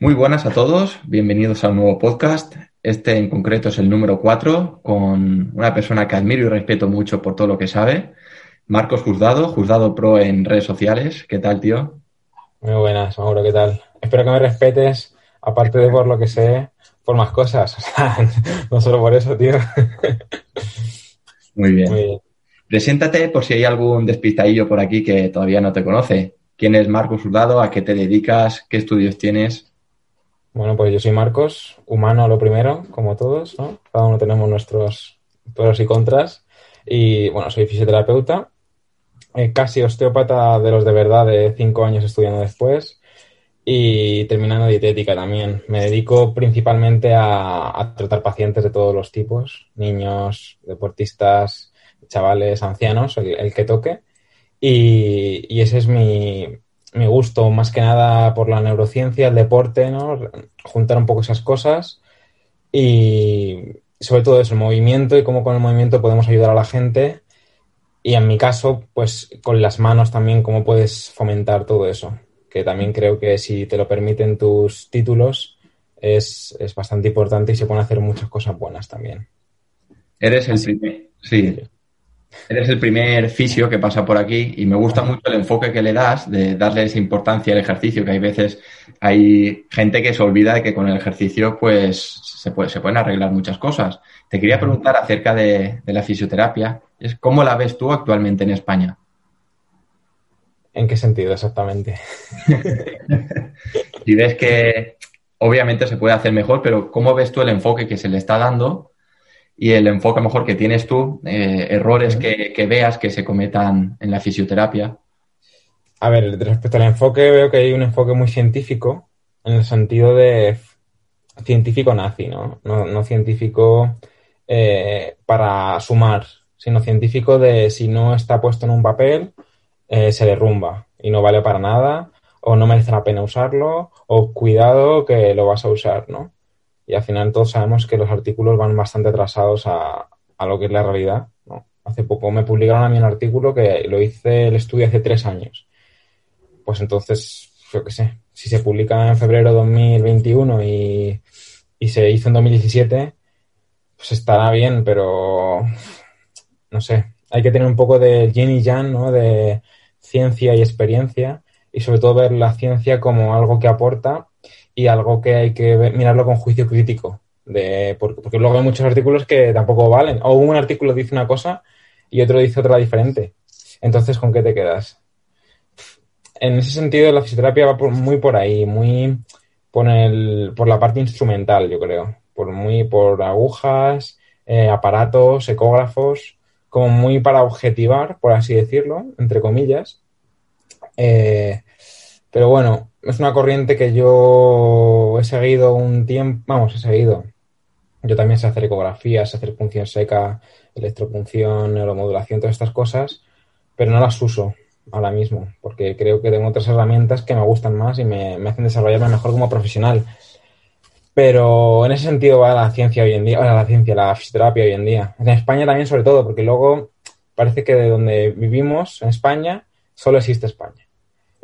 Muy buenas a todos, bienvenidos a un nuevo podcast. Este en concreto es el número 4, con una persona que admiro y respeto mucho por todo lo que sabe, Marcos Juzgado, Juzgado Pro en redes sociales. ¿Qué tal, tío? Muy buenas, Mauro, ¿qué tal? Espero que me respetes, aparte de por lo que sé, por más cosas. O sea, no solo por eso, tío. Muy bien. Muy bien. Preséntate por si hay algún despistadillo por aquí que todavía no te conoce. ¿Quién es Marcos Juzgado? ¿A qué te dedicas? ¿Qué estudios tienes? Bueno, pues yo soy Marcos, humano lo primero, como todos, ¿no? Cada uno tenemos nuestros pros y contras. Y bueno, soy fisioterapeuta, eh, casi osteópata de los de verdad, de cinco años estudiando después. Y terminando dietética también. Me dedico principalmente a, tratar pacientes de todos los tipos, niños, deportistas, chavales, ancianos, el, el que toque. Y ese es mi, mi gusto, más que nada por la neurociencia, el deporte, ¿no? Juntar un poco esas cosas y sobre todo eso, el movimiento y cómo con el movimiento podemos ayudar a la gente. Y en mi caso, pues con las manos también, cómo puedes fomentar todo eso. Que también creo que si te lo permiten tus títulos, es, es bastante importante y se pueden hacer muchas cosas buenas también. Eres el primer, sí, eres el primer fisio que pasa por aquí y me gusta mucho el enfoque que le das de darle esa importancia al ejercicio, que hay veces hay gente que se olvida de que con el ejercicio pues se, puede, se pueden arreglar muchas cosas. Te quería preguntar acerca de, de la fisioterapia, es ¿cómo la ves tú actualmente en España? ¿En qué sentido exactamente? Si ves que obviamente se puede hacer mejor, pero ¿cómo ves tú el enfoque que se le está dando y el enfoque mejor que tienes tú, eh, errores que, que veas que se cometan en la fisioterapia? A ver, respecto al enfoque, veo que hay un enfoque muy científico, en el sentido de científico nazi, ¿no? No, no científico eh, para sumar, sino científico de si no está puesto en un papel, eh, se derrumba y no vale para nada, o no merece la pena usarlo, o cuidado que lo vas a usar, ¿no? Y al final todos sabemos que los artículos van bastante atrasados a, a lo que es la realidad, ¿no? Hace poco me publicaron a mí un artículo que lo hice el estudio hace tres años pues entonces, yo qué sé, si se publica en febrero de 2021 y, y se hizo en 2017, pues estará bien, pero no sé, hay que tener un poco de yin y yang, ¿no? De ciencia y experiencia y sobre todo ver la ciencia como algo que aporta y algo que hay que mirarlo con juicio crítico. De, porque, porque luego hay muchos artículos que tampoco valen. O un artículo dice una cosa y otro dice otra diferente. Entonces, ¿con qué te quedas? en ese sentido la fisioterapia va muy por ahí, muy por, el, por la parte instrumental, yo creo. Por muy por agujas, eh, aparatos, ecógrafos, como muy para objetivar, por así decirlo, entre comillas. Eh, pero bueno, es una corriente que yo he seguido un tiempo, vamos, he seguido. Yo también sé hacer ecografías, sé hacer punción seca, electropunción, neuromodulación, todas estas cosas, pero no las uso ahora mismo, porque creo que tengo otras herramientas que me gustan más y me, hacen desarrollarme mejor como profesional. Pero en ese sentido va la ciencia hoy en día, va la ciencia, la fisioterapia hoy en día. En España también sobre todo, porque luego parece que de donde vivimos, en España, solo existe España.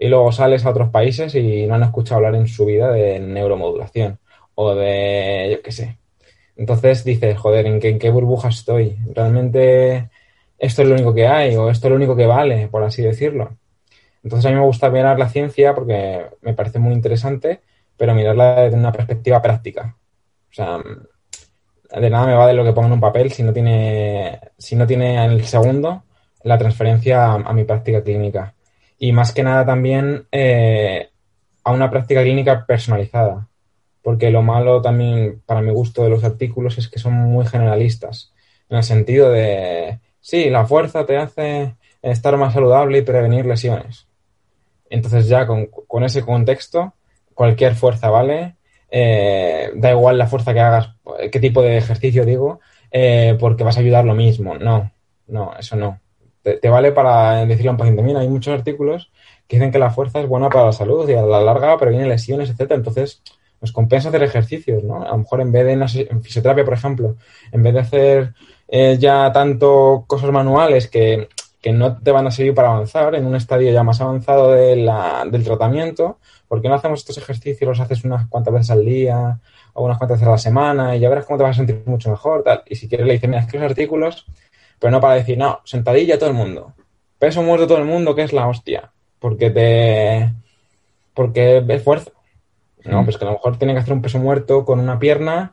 Y luego sales a otros países y no han escuchado hablar en su vida de neuromodulación o de, yo qué sé. Entonces dices, joder, ¿en qué, en qué burbuja estoy? ¿Realmente esto es lo único que hay o esto es lo único que vale, por así decirlo? Entonces a mí me gusta mirar la ciencia porque me parece muy interesante, pero mirarla desde una perspectiva práctica. O sea, de nada me vale lo que ponga en un papel si no tiene, si no tiene en el segundo la transferencia a, a mi práctica clínica. Y más que nada también eh, a una práctica clínica personalizada. Porque lo malo también, para mi gusto, de los artículos es que son muy generalistas. En el sentido de, sí, la fuerza te hace estar más saludable y prevenir lesiones. Entonces ya con, con ese contexto cualquier fuerza, ¿vale? Eh, da igual la fuerza que hagas, qué tipo de ejercicio digo, eh, porque vas a ayudar lo mismo. No, no, eso no. Te, vale para decirle a un paciente, mira, hay muchos artículos que dicen que la fuerza es buena para la salud y a la larga previene lesiones, etcétera. Entonces, nos compensa hacer ejercicios, ¿no? A lo mejor en vez de en, fisioterapia, por ejemplo, en vez de hacer eh, ya tanto cosas manuales que, que, no te van a servir para avanzar en un estadio ya más avanzado de la, del tratamiento, ¿por qué no hacemos estos ejercicios? Los haces unas cuantas veces al día o unas cuantas veces a la semana y ya verás cómo te vas a sentir mucho mejor. Tal. Y si quieres le dices, mira, es que los artículos, pero no para decir, no, sentadilla todo el mundo, peso muerto todo el mundo, que es la hostia, porque te... porque es fuerza. No, pues que a lo mejor tiene que hacer un peso muerto con una pierna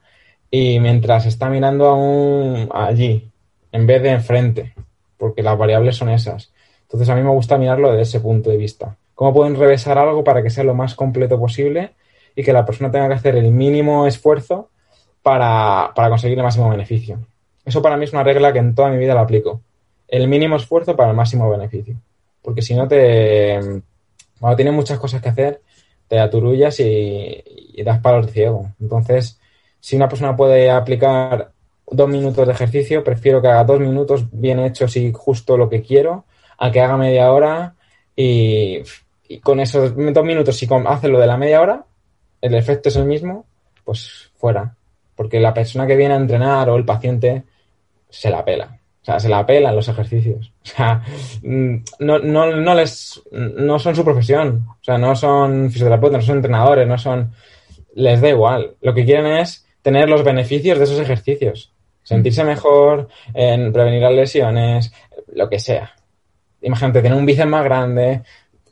y mientras está mirando a un, allí, en vez de enfrente, porque las variables son esas. Entonces a mí me gusta mirarlo desde ese punto de vista. ¿Cómo pueden revesar algo para que sea lo más completo posible y que la persona tenga que hacer el mínimo esfuerzo para, para conseguir el máximo beneficio? Eso para mí es una regla que en toda mi vida la aplico. El mínimo esfuerzo para el máximo beneficio. Porque si no te... Bueno, tiene muchas cosas que hacer te aturullas y, das palos de ciego. Entonces, si una persona puede aplicar dos minutos de ejercicio, prefiero que haga dos minutos bien hechos y justo lo que quiero, a que haga media hora y, y con esos dos minutos, si hace lo de la media hora, el efecto es el mismo, pues fuera. Porque la persona que viene a entrenar o el paciente se la pela. O sea, se la pelan los ejercicios. O sea, no, no, no les, no son su profesión. O sea, no son fisioterapeutas, no son entrenadores, no son, les da igual. Lo que quieren es tener los beneficios de esos ejercicios. Sentirse mejor, en prevenir las lesiones, lo que sea. Imagínate, tener un bíceps más grande,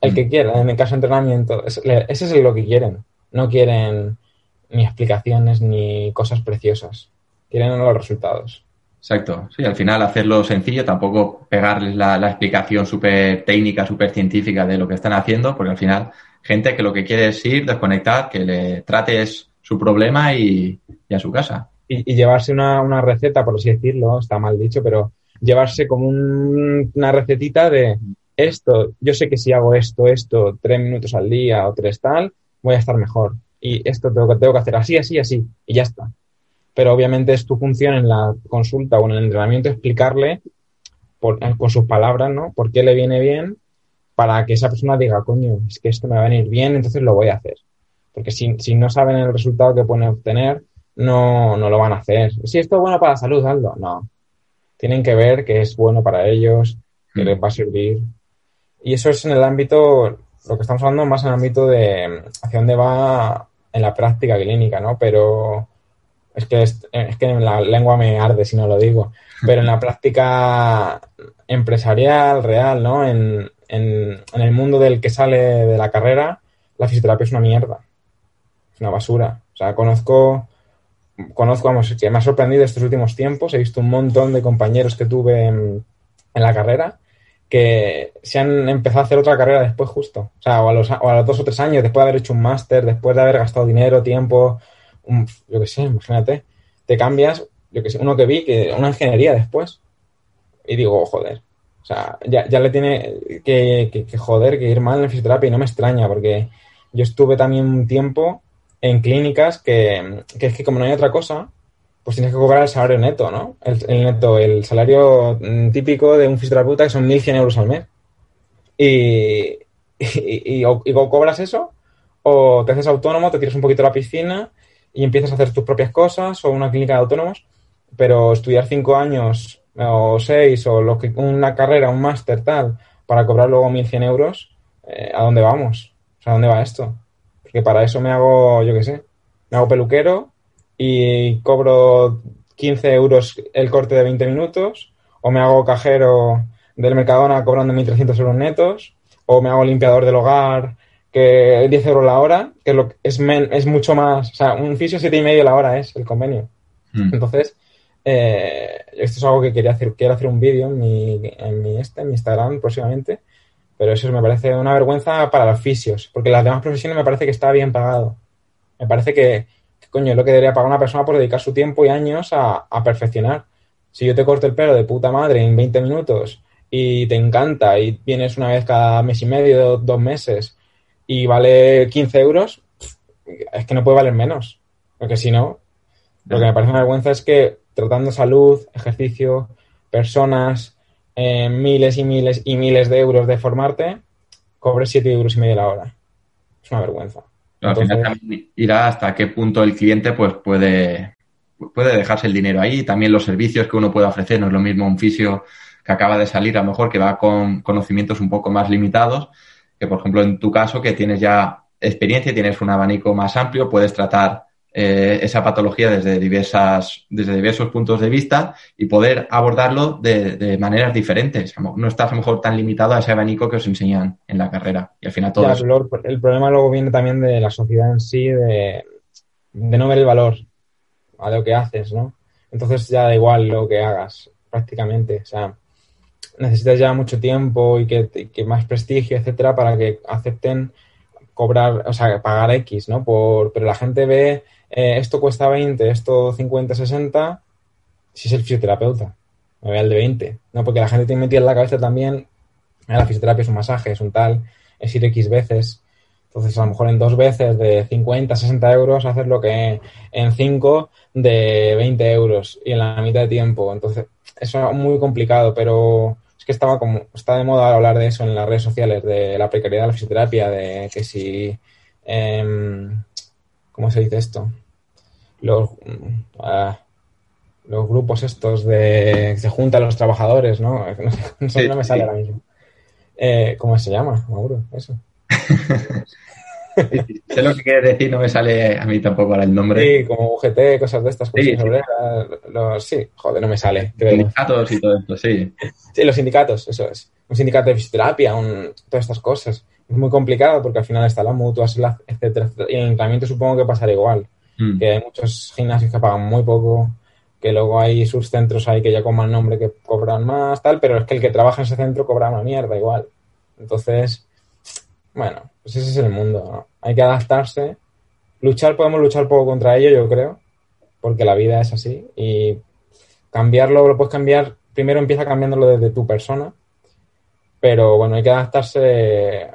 el que quiera, en el caso de entrenamiento, ese es lo que quieren. No quieren ni explicaciones ni cosas preciosas. Quieren los resultados. Exacto. Sí, al final hacerlo sencillo, tampoco pegarles la, explicación súper técnica, súper científica de lo que están haciendo, porque al final, gente que lo que quiere es ir, desconectar, que le trates su problema y, a su casa. Y, llevarse una, receta, por así decirlo, está mal dicho, pero llevarse como un, una recetita de esto, yo sé que si hago esto, esto, tres minutos al día o tres tal, voy a estar mejor. Y esto tengo tengo que hacer así, así, así, y ya está pero obviamente es tu función en la consulta o en el entrenamiento explicarle por, con sus palabras, ¿no? Por qué le viene bien para que esa persona diga, coño, es que esto me va a venir bien, entonces lo voy a hacer. Porque si, si no saben el resultado que pueden obtener, no, no lo van a hacer. Si esto es bueno para la salud, hazlo. No. Tienen que ver que es bueno para ellos, que les va a servir. Y eso es en el ámbito, lo que estamos hablando más en el ámbito de hacia dónde va en la práctica clínica, ¿no? Pero es que, es, que la lengua me arde si no lo digo, pero en la práctica empresarial, real, ¿no? En, en, en, el mundo del que sale de la carrera, la fisioterapia es una mierda. Es una basura. O sea, conozco, conozco, vamos, que me ha sorprendido estos últimos tiempos. He visto un montón de compañeros que tuve en, en la carrera que se han empezado a hacer otra carrera después justo. O sea, o a los, o a los dos o tres años, después de haber hecho un máster, después de haber gastado dinero, tiempo, yo qué sé, imagínate, te cambias, yo que sé, uno que vi, que una ingeniería después. Y digo, joder, o sea, ya, ya le tiene que, que, joder, que ir mal en fisioterapia y no me extraña, porque yo estuve también un tiempo en clínicas que, que es que como no hay otra cosa, pues tienes que cobrar el salario neto, ¿no? El, neto, el salario típico de un fisioterapeuta que son 1.100 euros al mes. Y, y, o, cobras eso, o te haces autónomo, te tiras un poquito a la piscina y empiezas a hacer tus propias cosas o una clínica de autónomos, pero estudiar cinco años o seis o lo que, una carrera, un máster tal, para cobrar luego 1.100 euros, eh, ¿a dónde vamos? O sea, ¿a dónde va esto? Porque para eso me hago, yo qué sé, me hago peluquero y cobro 15 euros el corte de 20 minutos, o me hago cajero del Mercadona cobrando 1.300 euros netos, o me hago limpiador del hogar que 10 euros la hora, que es, lo, es, men, es mucho más, o sea, un fisio siete y medio la hora es el convenio. Mm. Entonces, eh, esto es algo que quería hacer, quiero hacer un vídeo en mi, en mi, este, en mi Instagram próximamente, pero eso me parece una vergüenza para los fisios, porque las demás profesiones me parece que está bien pagado. Me parece que, que coño, es lo que debería pagar una persona por dedicar su tiempo y años a, a perfeccionar. Si yo te corto el pelo de puta madre en 20 minutos y te encanta y vienes una vez cada mes y medio, dos meses, y vale 15 euros, es que no puede valer menos. Porque si no, lo que me parece una vergüenza es que tratando salud, ejercicio, personas, eh, miles y miles y miles de euros de formarte, cobres 7 euros y medio la hora. Es una vergüenza. Entonces- final también irá hasta qué punto el cliente pues puede, puede dejarse el dinero ahí. También los servicios que uno puede ofrecer. No es lo mismo un fisio que acaba de salir, a lo mejor que va con conocimientos un poco más limitados, que por ejemplo en tu caso que tienes ya experiencia, tienes un abanico más amplio, puedes tratar eh, esa patología desde diversas, desde diversos puntos de vista y poder abordarlo de, de maneras diferentes. No estás a lo mejor tan limitado a ese abanico que os enseñan en la carrera. Y al final todo Ya, es- luego el el problema luego viene también de la sociedad en sí, de, de no ver el valor a lo que haces, ¿no? Entonces ya da igual lo que hagas, prácticamente. O sea, necesitas ya mucho tiempo y que, que más prestigio, etcétera, para que acepten cobrar, o sea, pagar X, ¿no? Por, pero la gente ve, eh, esto cuesta 20, esto 50, 60, si es el fisioterapeuta, me voy al de 20, ¿no? Porque la gente tiene metida en la cabeza también, "Ah, la fisioterapia es un masaje, es un tal, es ir X veces. Entonces, a lo mejor en dos veces de 50, 60 euros haces lo que en cinco de 20 euros y en la mitad de tiempo. Entonces, eso es muy complicado, pero es que estaba como, está de moda hablar de eso en las redes sociales, de la precariedad de la fisioterapia, de que si, em, ¿cómo se dice esto? Los, mm, ah, los grupos estos de que se juntan los trabajadores, ¿no? No, sé, no sé, Sí, no me sale sí. ahora mismo. Eh, ¿Cómo se llama? Mauro, eso. Sé lo que quieres decir, no me sale a mí tampoco ahora el nombre. Sí, como UGT, cosas de estas, Sí, los- sí, joder, no me sale. creo. Sindicatos y todo esto, sí. Sí, los sindicatos, eso es. Un sindicato de fisioterapia, un- todas estas cosas. Es muy complicado porque al final mutuas, la- etcétera, etcétera. Y en el entrenamiento supongo que pasará igual. Mm. Que hay muchos gimnasios que pagan muy poco, que luego hay sus centros ahí que ya con mal nombre que cobran más, tal, pero es que el que trabaja en ese centro cobra una mierda igual. Entonces, bueno, pues ese es el mundo, ¿no? Hay que adaptarse. Luchar, podemos luchar poco contra ello, yo creo, porque la vida es así. Y cambiarlo, lo puedes cambiar, primero empieza cambiándolo desde tu persona, pero bueno, hay que adaptarse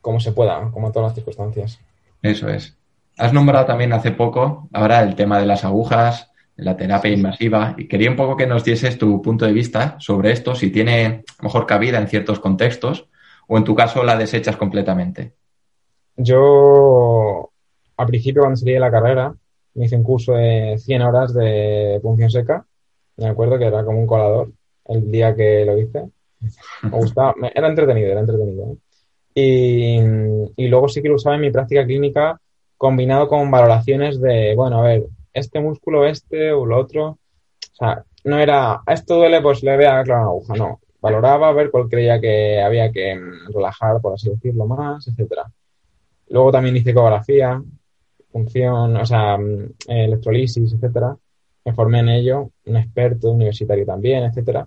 como se pueda, como a todas las circunstancias. Eso es. Has nombrado también hace poco ahora el tema de las agujas, la terapia invasiva, y quería un poco que nos dieses tu punto de vista sobre esto, si tiene a lo mejor cabida en ciertos contextos, o en tu caso la desechas completamente. Yo, al principio, cuando salí de la carrera, me hice un curso de 100 horas de punción seca. Me acuerdo que era como un colador el día que lo hice. Me gustaba, era entretenido, era entretenido. Y, y luego sí que lo usaba en mi práctica clínica combinado con valoraciones de, bueno, a ver, este músculo, este o lo otro. O sea, no era, esto duele, pues le voy a clavar una aguja. No, valoraba ver cuál creía que había que relajar, por así decirlo, más, etcétera. Luego también hice ecografía, función, o sea, mm, electrolisis, etcétera. Me formé en ello, un experto universitario también, etcétera.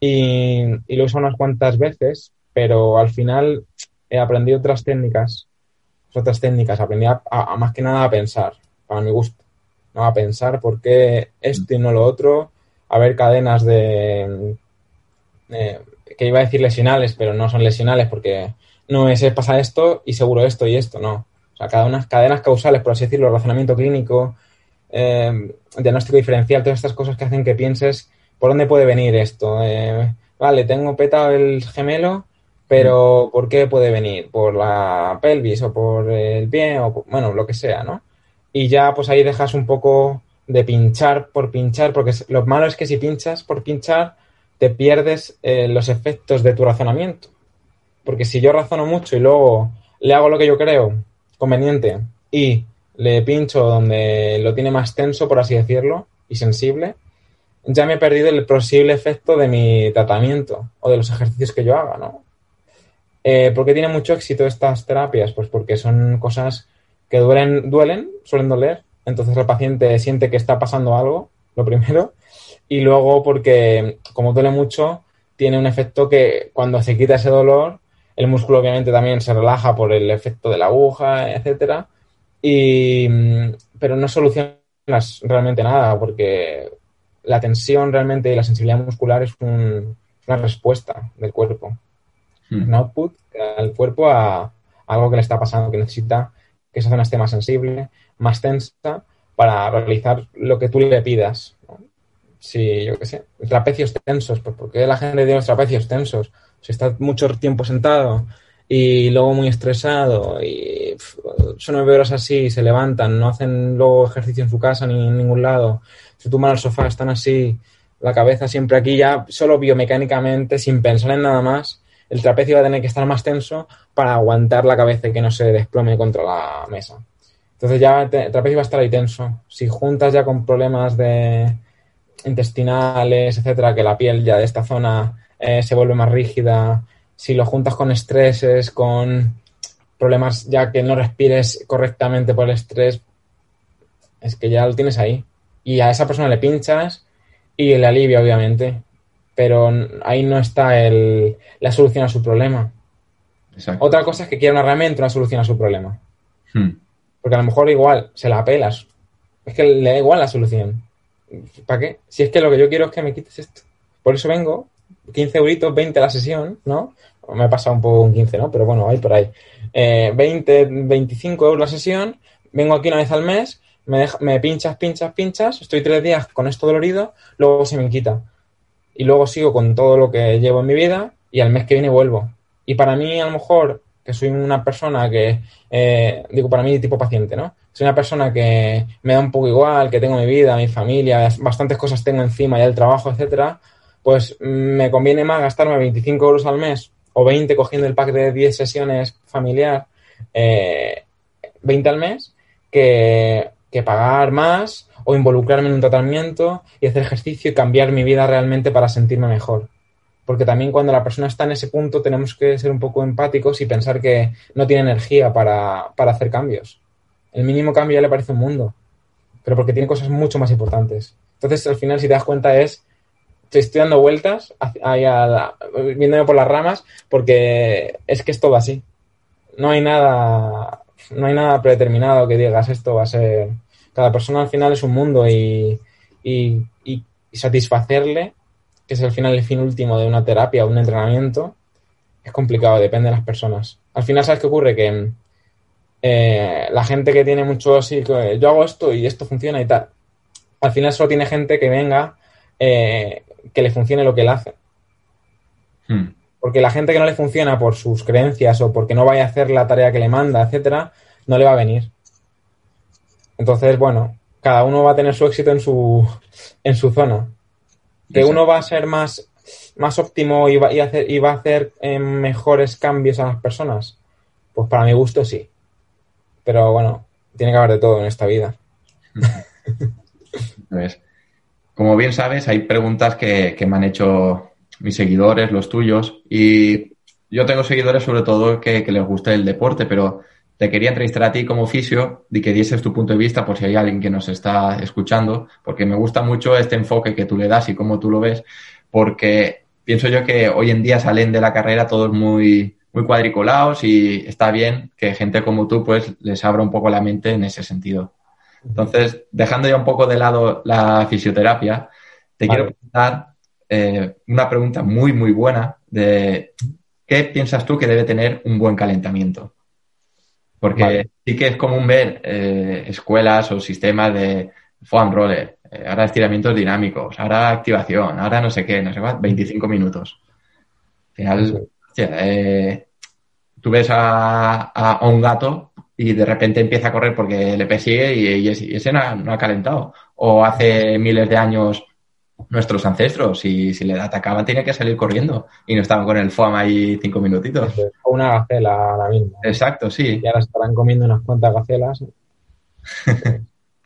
Y, y lo uso unas cuantas veces, pero al final he aprendido otras técnicas, otras técnicas, aprendí a, más que nada a pensar, para mi gusto. A pensar por qué esto y no lo otro, a ver cadenas de, eh, que iba a decir lesionales, pero no son lesionales porque no es, es pasa esto y seguro esto y esto, no. O sea, cada unas cadenas causales, por así decirlo, razonamiento clínico, eh, diagnóstico diferencial, todas estas cosas que hacen que pienses por dónde puede venir esto. Eh, vale, tengo petado el gemelo, pero ¿por qué puede venir? ¿Por la pelvis o por el pie o por- bueno, lo que sea, ¿no? Y ya pues ahí dejas un poco de pinchar por pinchar, porque lo malo es que si pinchas por pinchar, te pierdes eh, los efectos de tu razonamiento. Porque si yo razono mucho y luego le hago lo que yo creo conveniente y le pincho donde lo tiene más tenso, por así decirlo, y sensible, ya me he perdido el posible efecto de mi tratamiento o de los ejercicios que yo haga, ¿no? Eh, ¿Por qué tiene mucho éxito estas terapias? Pues porque son cosas que duelen, duelen, suelen doler, entonces el paciente siente que está pasando algo, lo primero, y luego porque como duele mucho, tiene un efecto que cuando se quita ese dolor, el músculo obviamente también se relaja por el efecto de la aguja, etcétera, y, mm, pero no solucionas realmente nada porque la tensión realmente y la sensibilidad muscular es un- una respuesta del cuerpo, Mm. un output el cuerpo a algo que le está pasando, que necesita que esa zona esté más sensible, más tensa, para realizar lo que tú le pidas. Si, yo qué sé, trapecios tensos, pues ¿por qué la gente tiene los trapecios tensos? Si está mucho tiempo sentado y luego muy estresado y son nueve horas así, se levantan, no hacen luego ejercicio en su casa ni en ningún lado, se tumban al sofá, están así, la cabeza siempre aquí, ya solo biomecánicamente, sin pensar en nada más, el trapecio va a tener que estar más tenso para aguantar la cabeza y que no se desplome contra la mesa. Entonces ya el trapecio va a estar ahí tenso. Si juntas ya con problemas de intestinales, etcétera, que la piel ya de esta zona eh, se vuelve más rígida, si lo juntas con estreses, con problemas ya que no respires correctamente por el estrés, es que ya lo tienes ahí. Y a esa persona le pinchas y le alivia, obviamente. Pero ahí no está el, la solución a su problema. Exacto. Otra cosa es que quiera una herramienta, una solución a su problema. Hmm. Porque a lo mejor igual se la apelas. Es que le da igual la solución. ¿Para qué? Si es que lo que yo quiero es que me quites esto. Por eso vengo, 15 euritos, 20 la sesión, ¿no? Me he pasado un poco un 15, ¿no? Pero bueno, ahí por ahí. Eh, 20, 25 euros la sesión, vengo aquí una vez al mes, me, me pinchas, pinchas, pinchas, estoy tres días con esto dolorido, luego se me quita. Y luego sigo con todo lo que llevo en mi vida y al mes que viene vuelvo. Y para mí, a lo mejor, que soy una persona que, eh, digo, para mí tipo paciente, ¿no? Soy una persona que me da un poco igual, que tengo mi vida, mi familia, bastantes cosas tengo encima, ya el trabajo, etcétera, pues me conviene más gastarme 25 euros al mes o 20 cogiendo el pack de 10 sesiones familiar, eh, 20 al mes, que, que pagar más o involucrarme en un tratamiento y hacer ejercicio y cambiar mi vida realmente para sentirme mejor. Porque también cuando la persona está en ese punto tenemos que ser un poco empáticos y pensar que no tiene energía para, para hacer cambios. El mínimo cambio ya le parece un mundo, pero porque tiene cosas mucho más importantes. Entonces, al final, si te das cuenta, es te estoy dando vueltas hacia- viéndome por las ramas porque es que es todo así. No hay nada, no hay nada predeterminado que digas esto va a ser. Cada persona al final es un mundo y satisfacerle, que es al final el fin último de una terapia o un entrenamiento, es complicado, depende de las personas. Al final, ¿sabes qué ocurre? Que eh, la gente que tiene mucho así, que yo hago esto y esto funciona y tal, al final solo tiene gente que venga eh, que le funcione lo que él hace. Hmm. Porque la gente que no le funciona por sus creencias o porque no vaya a hacer la tarea que le manda, etcétera, no le va a venir. Entonces, bueno, cada uno va a tener su éxito en su, en su zona. Que Exacto. uno va a ser más, más óptimo y va, y hacer- y va a hacer eh, mejores cambios a las personas. Pues para mi gusto sí. Pero bueno, tiene que haber de todo en esta vida. Como bien sabes, hay preguntas que, que me han hecho mis seguidores, los tuyos, y yo tengo seguidores sobre todo que, que les gusta el deporte, pero te quería entrevistar a ti como fisio y que dieses tu punto de vista por si hay alguien que nos está escuchando, porque me gusta mucho este enfoque que tú le das y cómo tú lo ves, porque pienso yo que hoy en día salen de la carrera todos muy, muy cuadriculados y está bien que gente como tú pues les abra un poco la mente en ese sentido. Entonces, dejando ya un poco de lado la fisioterapia, te Vale. quiero preguntar eh, una pregunta muy, muy buena de ¿qué piensas tú que debe tener un buen calentamiento? Porque Vale. sí que es común ver eh, escuelas o sistemas de foam roller, eh, ahora estiramientos dinámicos, ahora activación, ahora no sé qué, no sé cuál, 25 minutos. Al final, eh, tú ves a, a- a un gato y de repente empieza a correr porque le persigue y, y ese, y ese no, ha, no ha calentado. O hace miles de años nuestros ancestros, y si le atacaban tenía que salir corriendo y no estaban con el foam ahí cinco minutitos. O una gacela ahora mismo. Exacto, sí. Y ahora estarán comiendo unas cuantas gacelas.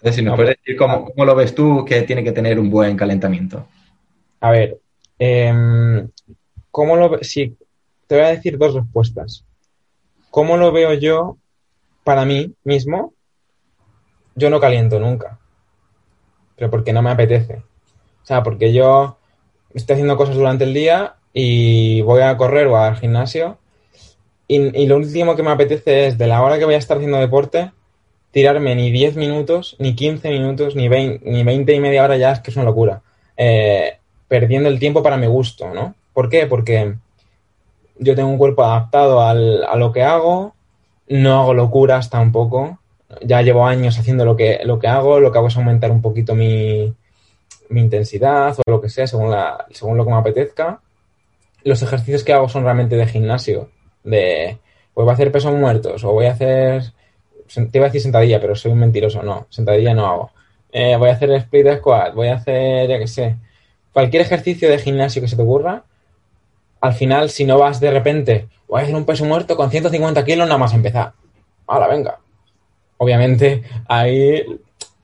Entonces, si nos No, puedes decir cómo, cómo lo ves tú que tiene que tener un buen calentamiento. A ver, em, ¿cómo lo Sí, te voy a decir dos respuestas. ¿Cómo lo veo yo para mí mismo? Yo no caliento nunca. Pero porque no me apetece. O sea, porque yo estoy haciendo cosas durante el día y voy a correr o al gimnasio y, lo último que me apetece es de la hora que voy a estar haciendo deporte tirarme ni 10 minutos, ni 15 minutos, ni 20, ni 20 y media hora ya es que es una locura. Eh, perdiendo el tiempo para mi gusto, ¿no? ¿Por qué? Porque yo tengo un cuerpo adaptado al- a lo que hago, No hago locuras tampoco. Ya llevo años haciendo lo que, lo que hago. Lo que hago es aumentar un poquito mi, mi intensidad o lo que sea, según, la, según lo que me apetezca. Los ejercicios que hago son realmente de gimnasio. De, pues voy a hacer pesos muertos o voy a hacer... Te iba a decir sentadilla, pero soy un mentiroso. No, sentadilla no hago. Eh, voy a hacer split squat, voy a hacer, ya que sé, cualquier ejercicio de gimnasio que se te ocurra, al final, si no vas de repente, voy a hacer un peso muerto con 150 kilos, nada más empezar. Ahora, venga. Obviamente, ahí,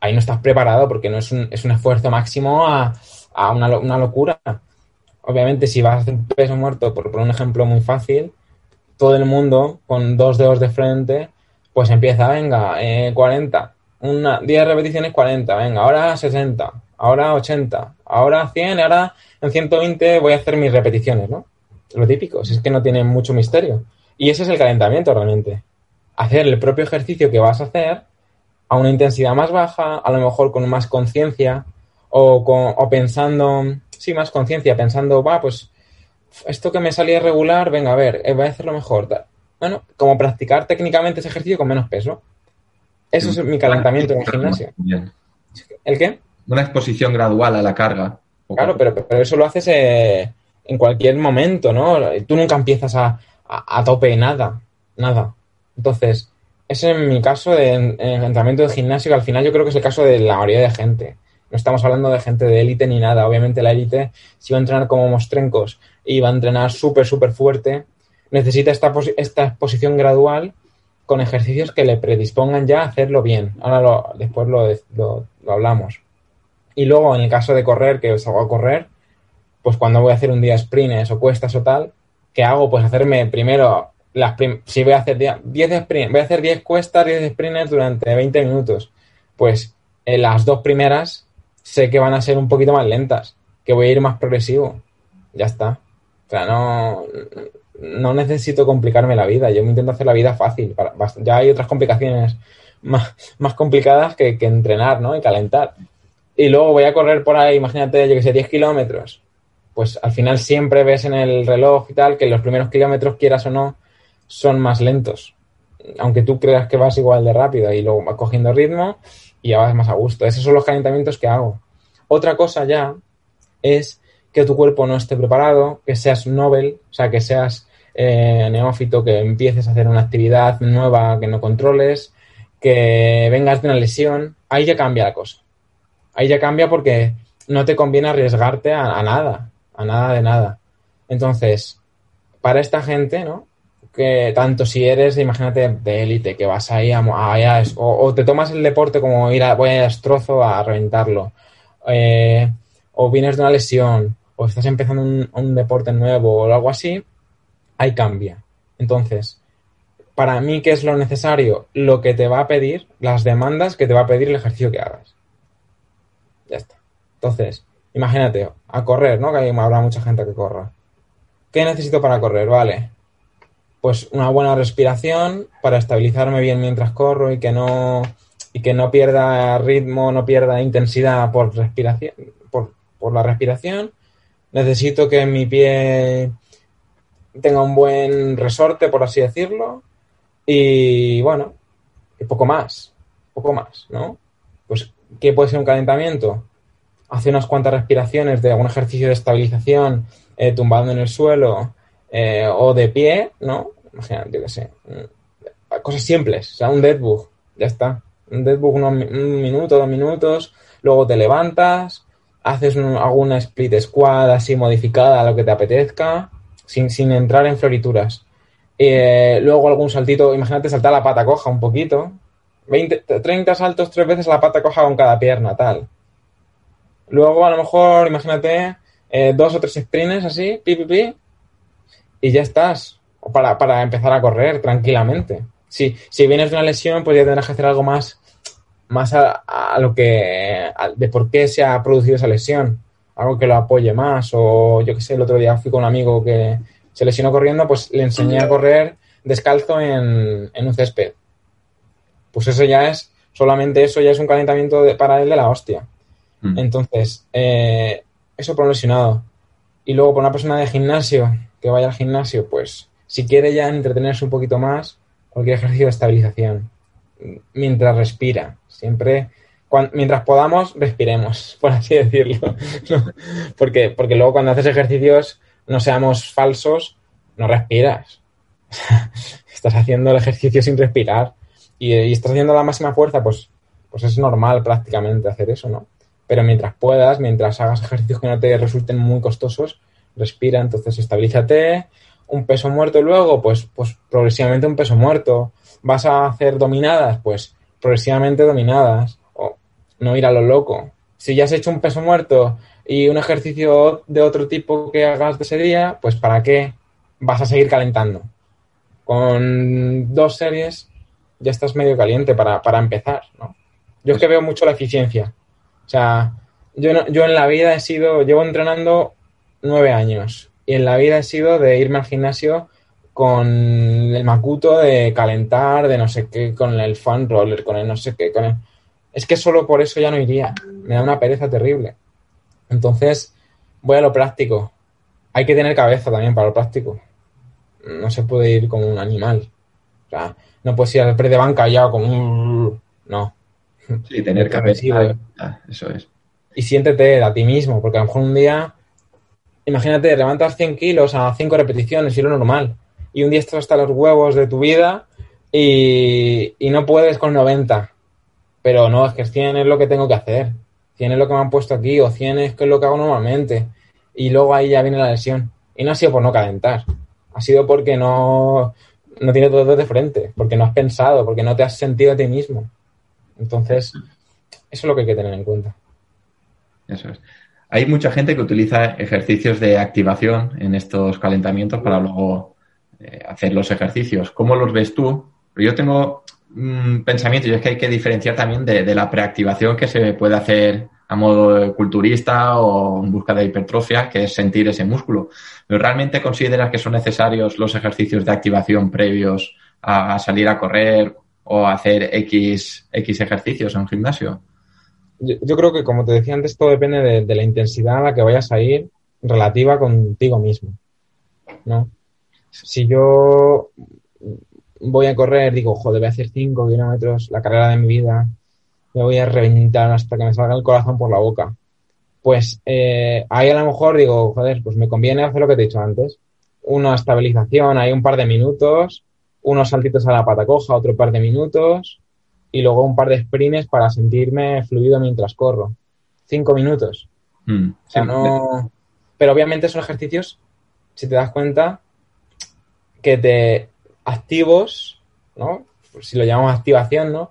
ahí no estás preparado porque no es un, es un esfuerzo máximo a, a una, una locura. Obviamente, si vas a hacer un peso muerto, por poner un ejemplo muy fácil, todo el mundo con dos dedos de frente, pues empieza, venga, eh, 40, una, 10 repeticiones 40, venga, ahora 60, ahora 80, ahora 100, ahora en 120 voy a hacer mis repeticiones, ¿no? Lo típico, si es que no tiene mucho misterio. Y ese es el calentamiento realmente. Hacer el propio ejercicio que vas a hacer a una intensidad más baja, a lo mejor con más conciencia o, con- o pensando, sí, más conciencia, pensando, va, pues esto que me salía irregular, venga, a ver, eh, voy a hacerlo mejor. tal. Bueno, como practicar técnicamente ese ejercicio con menos peso. Eso es mi calentamiento en el gimnasio. Bien. ¿El qué? Una exposición gradual a la carga. Claro, pero, pero eso lo haces eh, en cualquier momento, ¿no? Tú nunca empiezas a, a, tope nada, nada. Entonces, ese es mi caso de en- en entrenamiento de gimnasio, que al final yo creo que es el caso de la mayoría de gente. No estamos hablando de gente de élite ni nada. Obviamente la élite, si va a entrenar como mostrencos y va a entrenar súper, súper fuerte, necesita esta, esta exposición gradual con ejercicios que le predispongan ya a hacerlo bien. Ahora lo- después lo, lo- lo hablamos. Y luego, en el caso de correr, que salgo a correr, pues cuando voy a hacer un día sprints o cuestas o tal, ¿qué hago? Pues hacerme primero las prim- si voy a hacer dia- 10 sprints, voy a hacer 10 cuestas, 10 sprints durante 20 minutos. Pues en las dos primeras sé que van a ser un poquito más lentas, que voy a ir más progresivo. Ya está. O sea, no, no necesito complicarme la vida. Yo me intento hacer la vida fácil. Para- ya hay otras complicaciones más, más complicadas que, que entrenar, ¿no? Y calentar. Y luego voy a correr por ahí, imagínate, yo que sé, 10 kilómetros. Pues al final siempre ves en el reloj y tal que los primeros kilómetros, quieras o no, son más lentos. Aunque tú creas que vas igual de rápido y luego vas cogiendo ritmo y ya vas más a gusto. Esos son los calentamientos que hago. Otra cosa ya es que tu cuerpo no esté preparado, que seas novel, o sea, que seas eh, neófito, que empieces a hacer una actividad nueva que no controles, que vengas de una lesión. Ahí ya cambia la cosa. Ahí ya cambia porque no te conviene arriesgarte a, a nada, a nada de nada. Entonces, para esta gente, ¿no? Que tanto si eres, imagínate, de élite, que vas ahí a, a- a- o, o te tomas el deporte como ir a, voy a destrozo a reventarlo, eh, o vienes de una lesión, o estás empezando un, un deporte nuevo o algo así, ahí cambia. Entonces, para mí, ¿qué es lo necesario? Lo que te va a pedir, las demandas que te va a pedir el ejercicio que hagas. Ya está. Entonces, imagínate, a correr, ¿no? Que habrá mucha gente que corra. ¿Qué necesito para correr? Vale. Pues una buena respiración para estabilizarme bien mientras corro y que no y que no pierda ritmo, no pierda intensidad por respiración, por, por la respiración. Necesito que mi pie tenga un buen resorte, por así decirlo. Y bueno, y poco más, poco más, ¿no? Pues, ¿qué puede ser un calentamiento? Hace unas cuantas respiraciones de algún ejercicio de estabilización eh, tumbado en el suelo eh, o de pie, ¿no? Imagínate, yo qué sé. mm, Cosas simples, o sea, un deadbug, ya está. Un deadbug unos un minuto, dos minutos, luego te levantas, haces un- alguna split squad así modificada lo que te apetezca, sin, sin entrar en florituras. Eh, luego algún saltito, imagínate saltar la pata coja un poquito. 20, 30 saltos tres veces la pata coja con cada pierna, tal. Luego a lo mejor, imagínate, eh, dos o tres sprints así, pi, pi, pi, y ya estás. Para, para empezar a correr tranquilamente. Si, si vienes de una lesión, pues ya tendrás que hacer algo más, más a, a lo que, a- de por qué se ha producido esa lesión. Algo que lo apoye más. O yo qué sé, el otro día fui con un amigo que se lesionó corriendo, pues le enseñé a correr descalzo en, en un césped. Pues eso ya es, solamente eso ya es un calentamiento de- para él de la hostia. Mm. Entonces, eh, eso por un lesionado. Y luego por una persona de gimnasio, que vaya al gimnasio, pues si quiere ya entretenerse un poquito más, cualquier ejercicio de estabilización, mientras respira. Siempre, mientras podamos, respiremos, por así decirlo. Porque, porque luego cuando haces ejercicios, no seamos falsos, no respiras. estás haciendo el ejercicio sin respirar y, y estás haciendo la máxima fuerza, pues, pues es normal prácticamente hacer eso, ¿no? Pero mientras puedas, mientras hagas ejercicios que no te resulten muy costosos, respira, entonces estabilízate, un peso muerto luego, pues, pues progresivamente un peso muerto. Vas a hacer dominadas, pues progresivamente dominadas. O no ir a lo loco. Si ya has hecho un peso muerto y un ejercicio de otro tipo que hagas de ese día, pues ¿para qué vas a seguir calentando? Con dos series ya estás medio caliente para, para empezar, ¿no? Yo es que veo mucho la eficiencia. O sea, yo, no- yo en la vida he sido, llevo entrenando nueve años y en la vida he sido de irme al gimnasio con el macuto de calentar, de no sé qué, con el fan roller, con el no sé qué, con el... Es que solo por eso ya no iría. Me da una pereza terrible. Entonces, voy a lo práctico. Hay que tener cabeza también para lo práctico. No se puede ir como un animal. O sea, no puedes ir al pre de banca ya como un... No. Sí, tener cabeza. ah, Eso es. y siéntete a ti mismo, porque a lo mejor un día, imagínate, levantas 100 kilos a 5 repeticiones y lo normal, y un día estás hasta los huevos de tu vida y, y no puedes con 90, pero no, es que 100 es lo que tengo que hacer, 100 es lo que me han puesto aquí, o 100 es que es lo que hago normalmente, y luego ahí ya viene la lesión, y no ha sido por no calentar, ha sido porque no, no tienes todo de frente, porque no has pensado, porque no te has sentido a ti mismo. Entonces, eso es lo que hay que tener en cuenta. Eso es. Hay mucha gente que utiliza ejercicios de activación en estos calentamientos para luego eh, hacer los ejercicios. ¿Cómo los ves tú? Yo tengo un pensamiento y es que hay que diferenciar también de, de la preactivación que se puede hacer a modo culturista o en busca de hipertrofia, que es sentir ese músculo. ¿Pero realmente consideras que son necesarios los ejercicios de activación previos a salir a correr o hacer X, X ejercicios en un gimnasio? Yo, yo creo que, como te decía antes, todo depende de, la intensidad a la que vayas a ir relativa contigo mismo. ¿no? Si yo voy a correr, digo, joder, voy a hacer 5 kilómetros, la carrera de mi vida, me voy a reventar hasta que me salga el corazón por la boca. Pues eh, ahí a lo mejor digo, joder, pues me conviene hacer lo que te he dicho antes. Una estabilización, ahí un par de minutos, unos saltitos a la pata coja, otro par de minutos, y luego un par de sprints para sentirme fluido mientras corro. Cinco minutos. Mm, O sea, sí. no... Pero obviamente son ejercicios, si te das cuenta, que te activos, ¿no? Pues si lo llamamos activación, ¿no?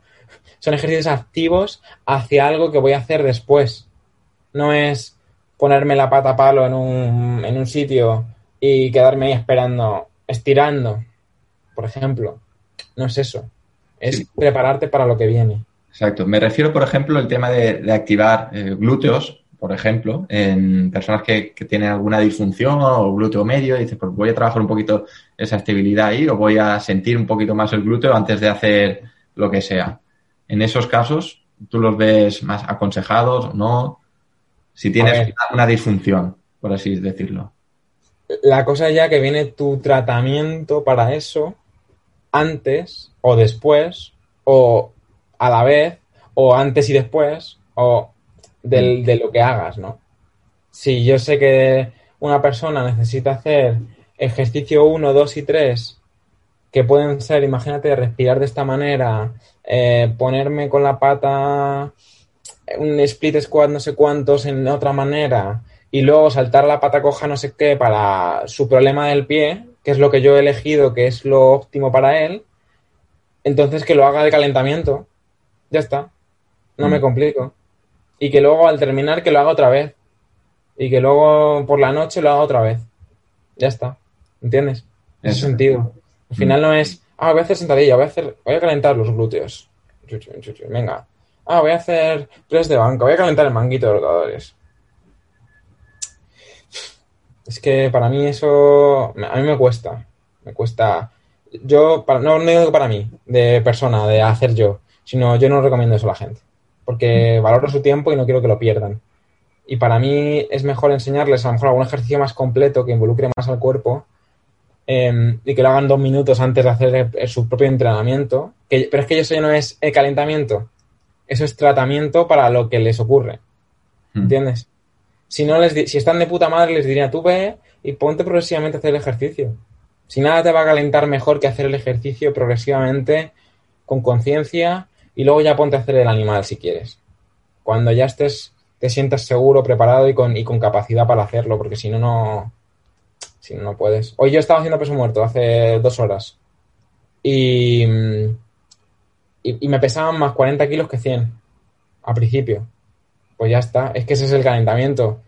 Son ejercicios activos hacia algo que voy a hacer después. No es ponerme la pata a palo en un, en un sitio y quedarme ahí esperando, estirando, por ejemplo. No es eso. Es Sí. prepararte para lo que viene. Exacto. Me refiero, por ejemplo, al tema de, de activar eh, glúteos, por ejemplo, en personas que, que tienen alguna disfunción o glúteo medio, y dices, pues voy a trabajar un poquito esa estabilidad ahí o voy a sentir un poquito más el glúteo antes de hacer lo que sea. En esos casos, ¿tú los ves más aconsejados o no? Si tienes una disfunción, por así decirlo. la cosa ya que viene tu tratamiento para eso antes o después o a la vez o antes y después o del- de lo que hagas, ¿no? Si yo sé que una persona necesita hacer ejercicio 1, 2 y 3 que pueden ser, imagínate, respirar de esta manera, eh, ponerme con la pata un split squat no sé cuántos en otra manera y luego saltar la pata coja no sé qué para su problema del pie, que es lo que yo he elegido, que es lo óptimo para él, entonces que lo haga de calentamiento. Ya está. No me Mm. complico. Y que luego al terminar que lo haga otra vez. Y que luego por la noche lo haga otra vez. Ya está. ¿Entiendes? En ese sentido. Al final no es, ah, voy a hacer sentadilla, voy a hacer, voy a calentar los glúteos. Chuchu, chuchu, Venga. Ah, voy a hacer press de banca, voy a calentar el manguito de rotadores. Es que para mí eso, a mí me cuesta. Me cuesta. Yo, para, no, no digo que para mí, de persona, de hacer yo, sino yo no recomiendo eso a la gente. Porque valoro su tiempo y no quiero que lo pierdan. Y para mí es mejor enseñarles a lo mejor algún ejercicio más completo que involucre más al cuerpo em, y que lo hagan dos minutos antes de hacer el- su propio entrenamiento. Que, pero es que eso ya no es el calentamiento. Eso es tratamiento para lo que les ocurre. Mm. ¿Entiendes? Si no les si están de puta madre, les diría, tú ve y ponte progresivamente a hacer el ejercicio. Si nada te va a calentar mejor que hacer el ejercicio progresivamente, con conciencia, y luego ya ponte a hacer el animal si quieres. Cuando ya estés, te sientas seguro, preparado y con, y con capacidad para hacerlo, porque si no, no. Si no, no puedes. Hoy yo estaba haciendo peso muerto hace dos horas. Y. Y, me pesaban más 40 kilos que 100 al principio. Pues ya está. Es que ese es el calentamiento.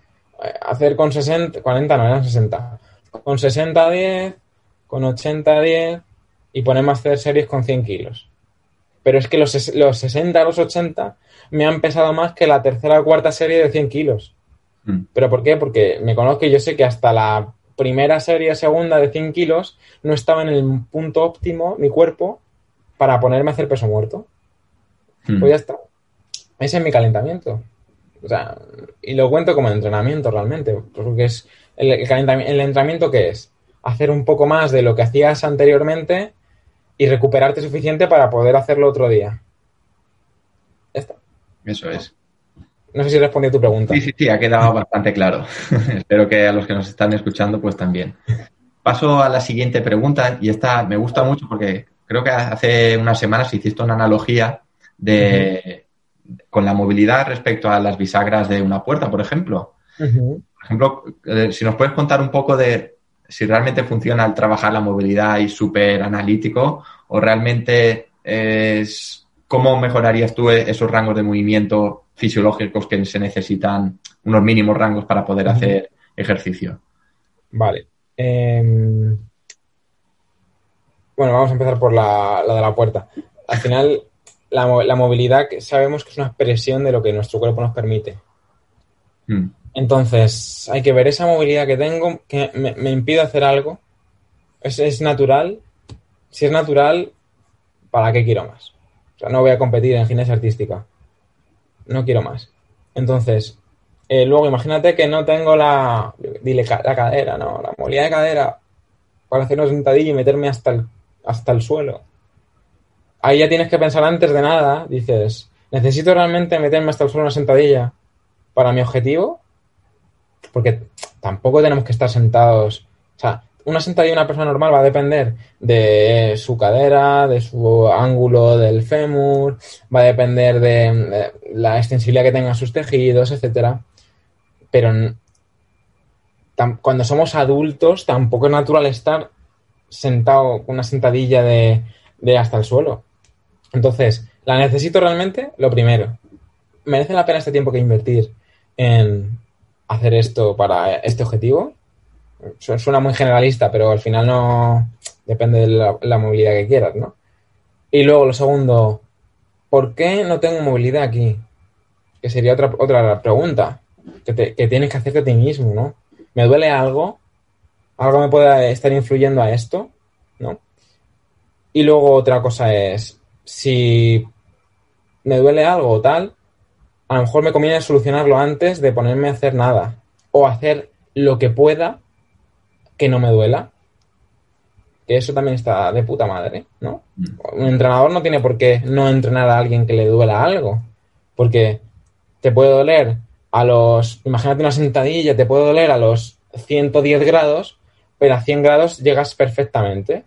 Eh, Hacer con 60, 40 no eran 60. Con 60 10, con 80 10 y ponerme a hacer series con 100 kilos. Pero es que los, ses- los 60, los 80 me han pesado más que la tercera o cuarta serie de 100 kilos. Mm. ¿Pero por qué? Porque me conozco y yo sé que hasta la primera serie, segunda de 100 kilos, no estaba en el punto óptimo mi cuerpo para ponerme a hacer peso muerto. Mm. Pues ya está. Ese es mi calentamiento. O sea, y lo cuento como entrenamiento realmente. Porque es el, el calentami- el entrenamiento que es hacer un poco más de lo que hacías anteriormente y recuperarte suficiente para poder hacerlo otro día. Ya está. Eso es. No sé si respondí a tu pregunta. Sí, sí, sí, ha quedado bastante claro. Espero que a los que nos están escuchando, pues también. Paso a la siguiente pregunta y esta me gusta mucho porque creo que hace unas semanas hiciste una analogía de con la movilidad respecto a las bisagras de una puerta, por ejemplo. Por ejemplo, eh, si nos puedes contar un poco de si realmente funciona al trabajar la movilidad y súper analítico o realmente es cómo mejorarías tú esos rangos de movimiento fisiológicos que se necesitan, unos mínimos rangos para poder hacer ejercicio. Vale. Em, bueno, vamos a empezar por la, la de la puerta. Al final, la, la movilidad que sabemos que es una expresión de lo que nuestro cuerpo nos permite. Mm, Entonces, hay que ver esa movilidad que tengo que me, me impide hacer algo. ¿Es, es natural? Si es natural, ¿para qué quiero más? O sea, no voy a competir en gimnasia artística. No quiero más. Entonces, eh, luego imagínate que no tengo la, dile, la cadera, ¿no? La movilidad de cadera para hacer una sentadilla y meterme hasta el, hasta el suelo. Ahí ya tienes que pensar antes de nada, dices, ¿necesito realmente meterme hasta el suelo una sentadilla para mi objetivo? Porque tampoco tenemos que estar sentados. O sea, una sentadilla de una persona normal va a depender de su cadera, de su ángulo del fémur, va a depender de, de la extensibilidad que tengan sus tejidos, etcétera. Pero cuando somos adultos, tampoco es natural estar sentado con una sentadilla de hasta el suelo. Entonces, ¿la necesito realmente? Lo primero. ¿Merece la pena este tiempo que invertir en hacer esto para este objetivo? Su- Suena muy generalista, pero al final no depende de la, movilidad que quieras, ¿no? Y luego lo segundo, ¿por qué no tengo movilidad aquí? Que sería otra, otra pregunta que, que tienes que hacerte a ti mismo, ¿no? ¿Me duele algo? ¿Algo me puede estar influyendo a esto? ¿No? Y luego otra cosa es, si me duele algo o tal, a lo mejor me conviene solucionarlo antes de ponerme a hacer nada. O hacer lo que pueda que no me duela. Que eso también está de puta madre, ¿no? Un entrenador no tiene por qué no entrenar a alguien que le duela algo. Porque te puede doler a los. Imagínate una sentadilla, te puede doler a los 110 grados, pero a 100 grados llegas perfectamente.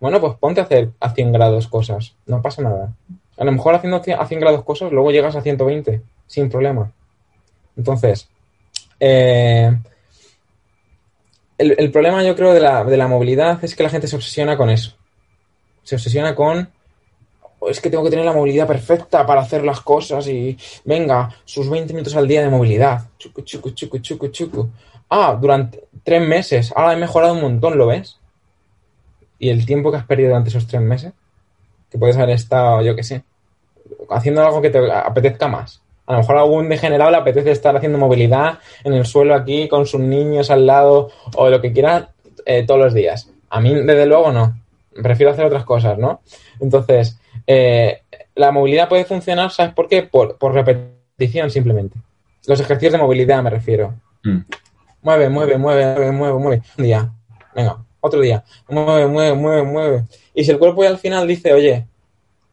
Bueno, pues ponte a hacer a 100 grados cosas. No pasa nada. A lo mejor haciendo a 100 grados cosas, luego llegas a 120, sin problema. Entonces, eh, el, problema yo creo de la, de la movilidad es que la gente se obsesiona con eso. Se obsesiona con "Oh, es que tengo que tener la movilidad perfecta para hacer las cosas y venga, sus 20 minutos al día de movilidad. Chucu, chucu, chucu, chucu, chucu. Ah, durante tres meses, ahora he mejorado un montón, ¿lo ves? Y el tiempo que has perdido durante esos tres meses, que puedes haber estado, yo qué sé, haciendo algo que te apetezca más. A lo mejor a algún degenerado le apetece estar haciendo movilidad en el suelo aquí con sus niños al lado o lo que quiera eh, todos los días. A mí, desde luego, no. Prefiero hacer otras cosas, ¿no? Entonces, eh, la movilidad puede funcionar, ¿sabes por qué? Por, por repetición, simplemente. Los ejercicios de movilidad me refiero. Mm. Mueve, mueve, mueve, mueve, mueve, mueve. Un día. Venga, otro día, mueve, mueve, mueve, mueve. Y si el cuerpo ya al final dice, oye,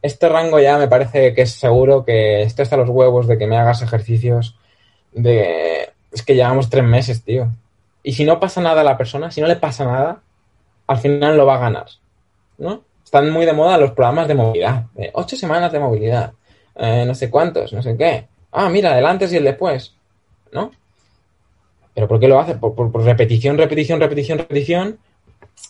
este rango ya me parece que es seguro que esté hasta los huevos de que me hagas ejercicios, de... Es que llevamos tres meses, tío. Y si no pasa nada a la persona, si no le pasa nada, al final lo va a ganar, ¿no? Están muy de moda los programas de movilidad, de ocho semanas de movilidad, eh, no sé cuántos, no sé qué. Ah, mira, el antes y el después, ¿no? ¿Pero por qué lo hace? Por, repetición, repetición, repetición, repetición.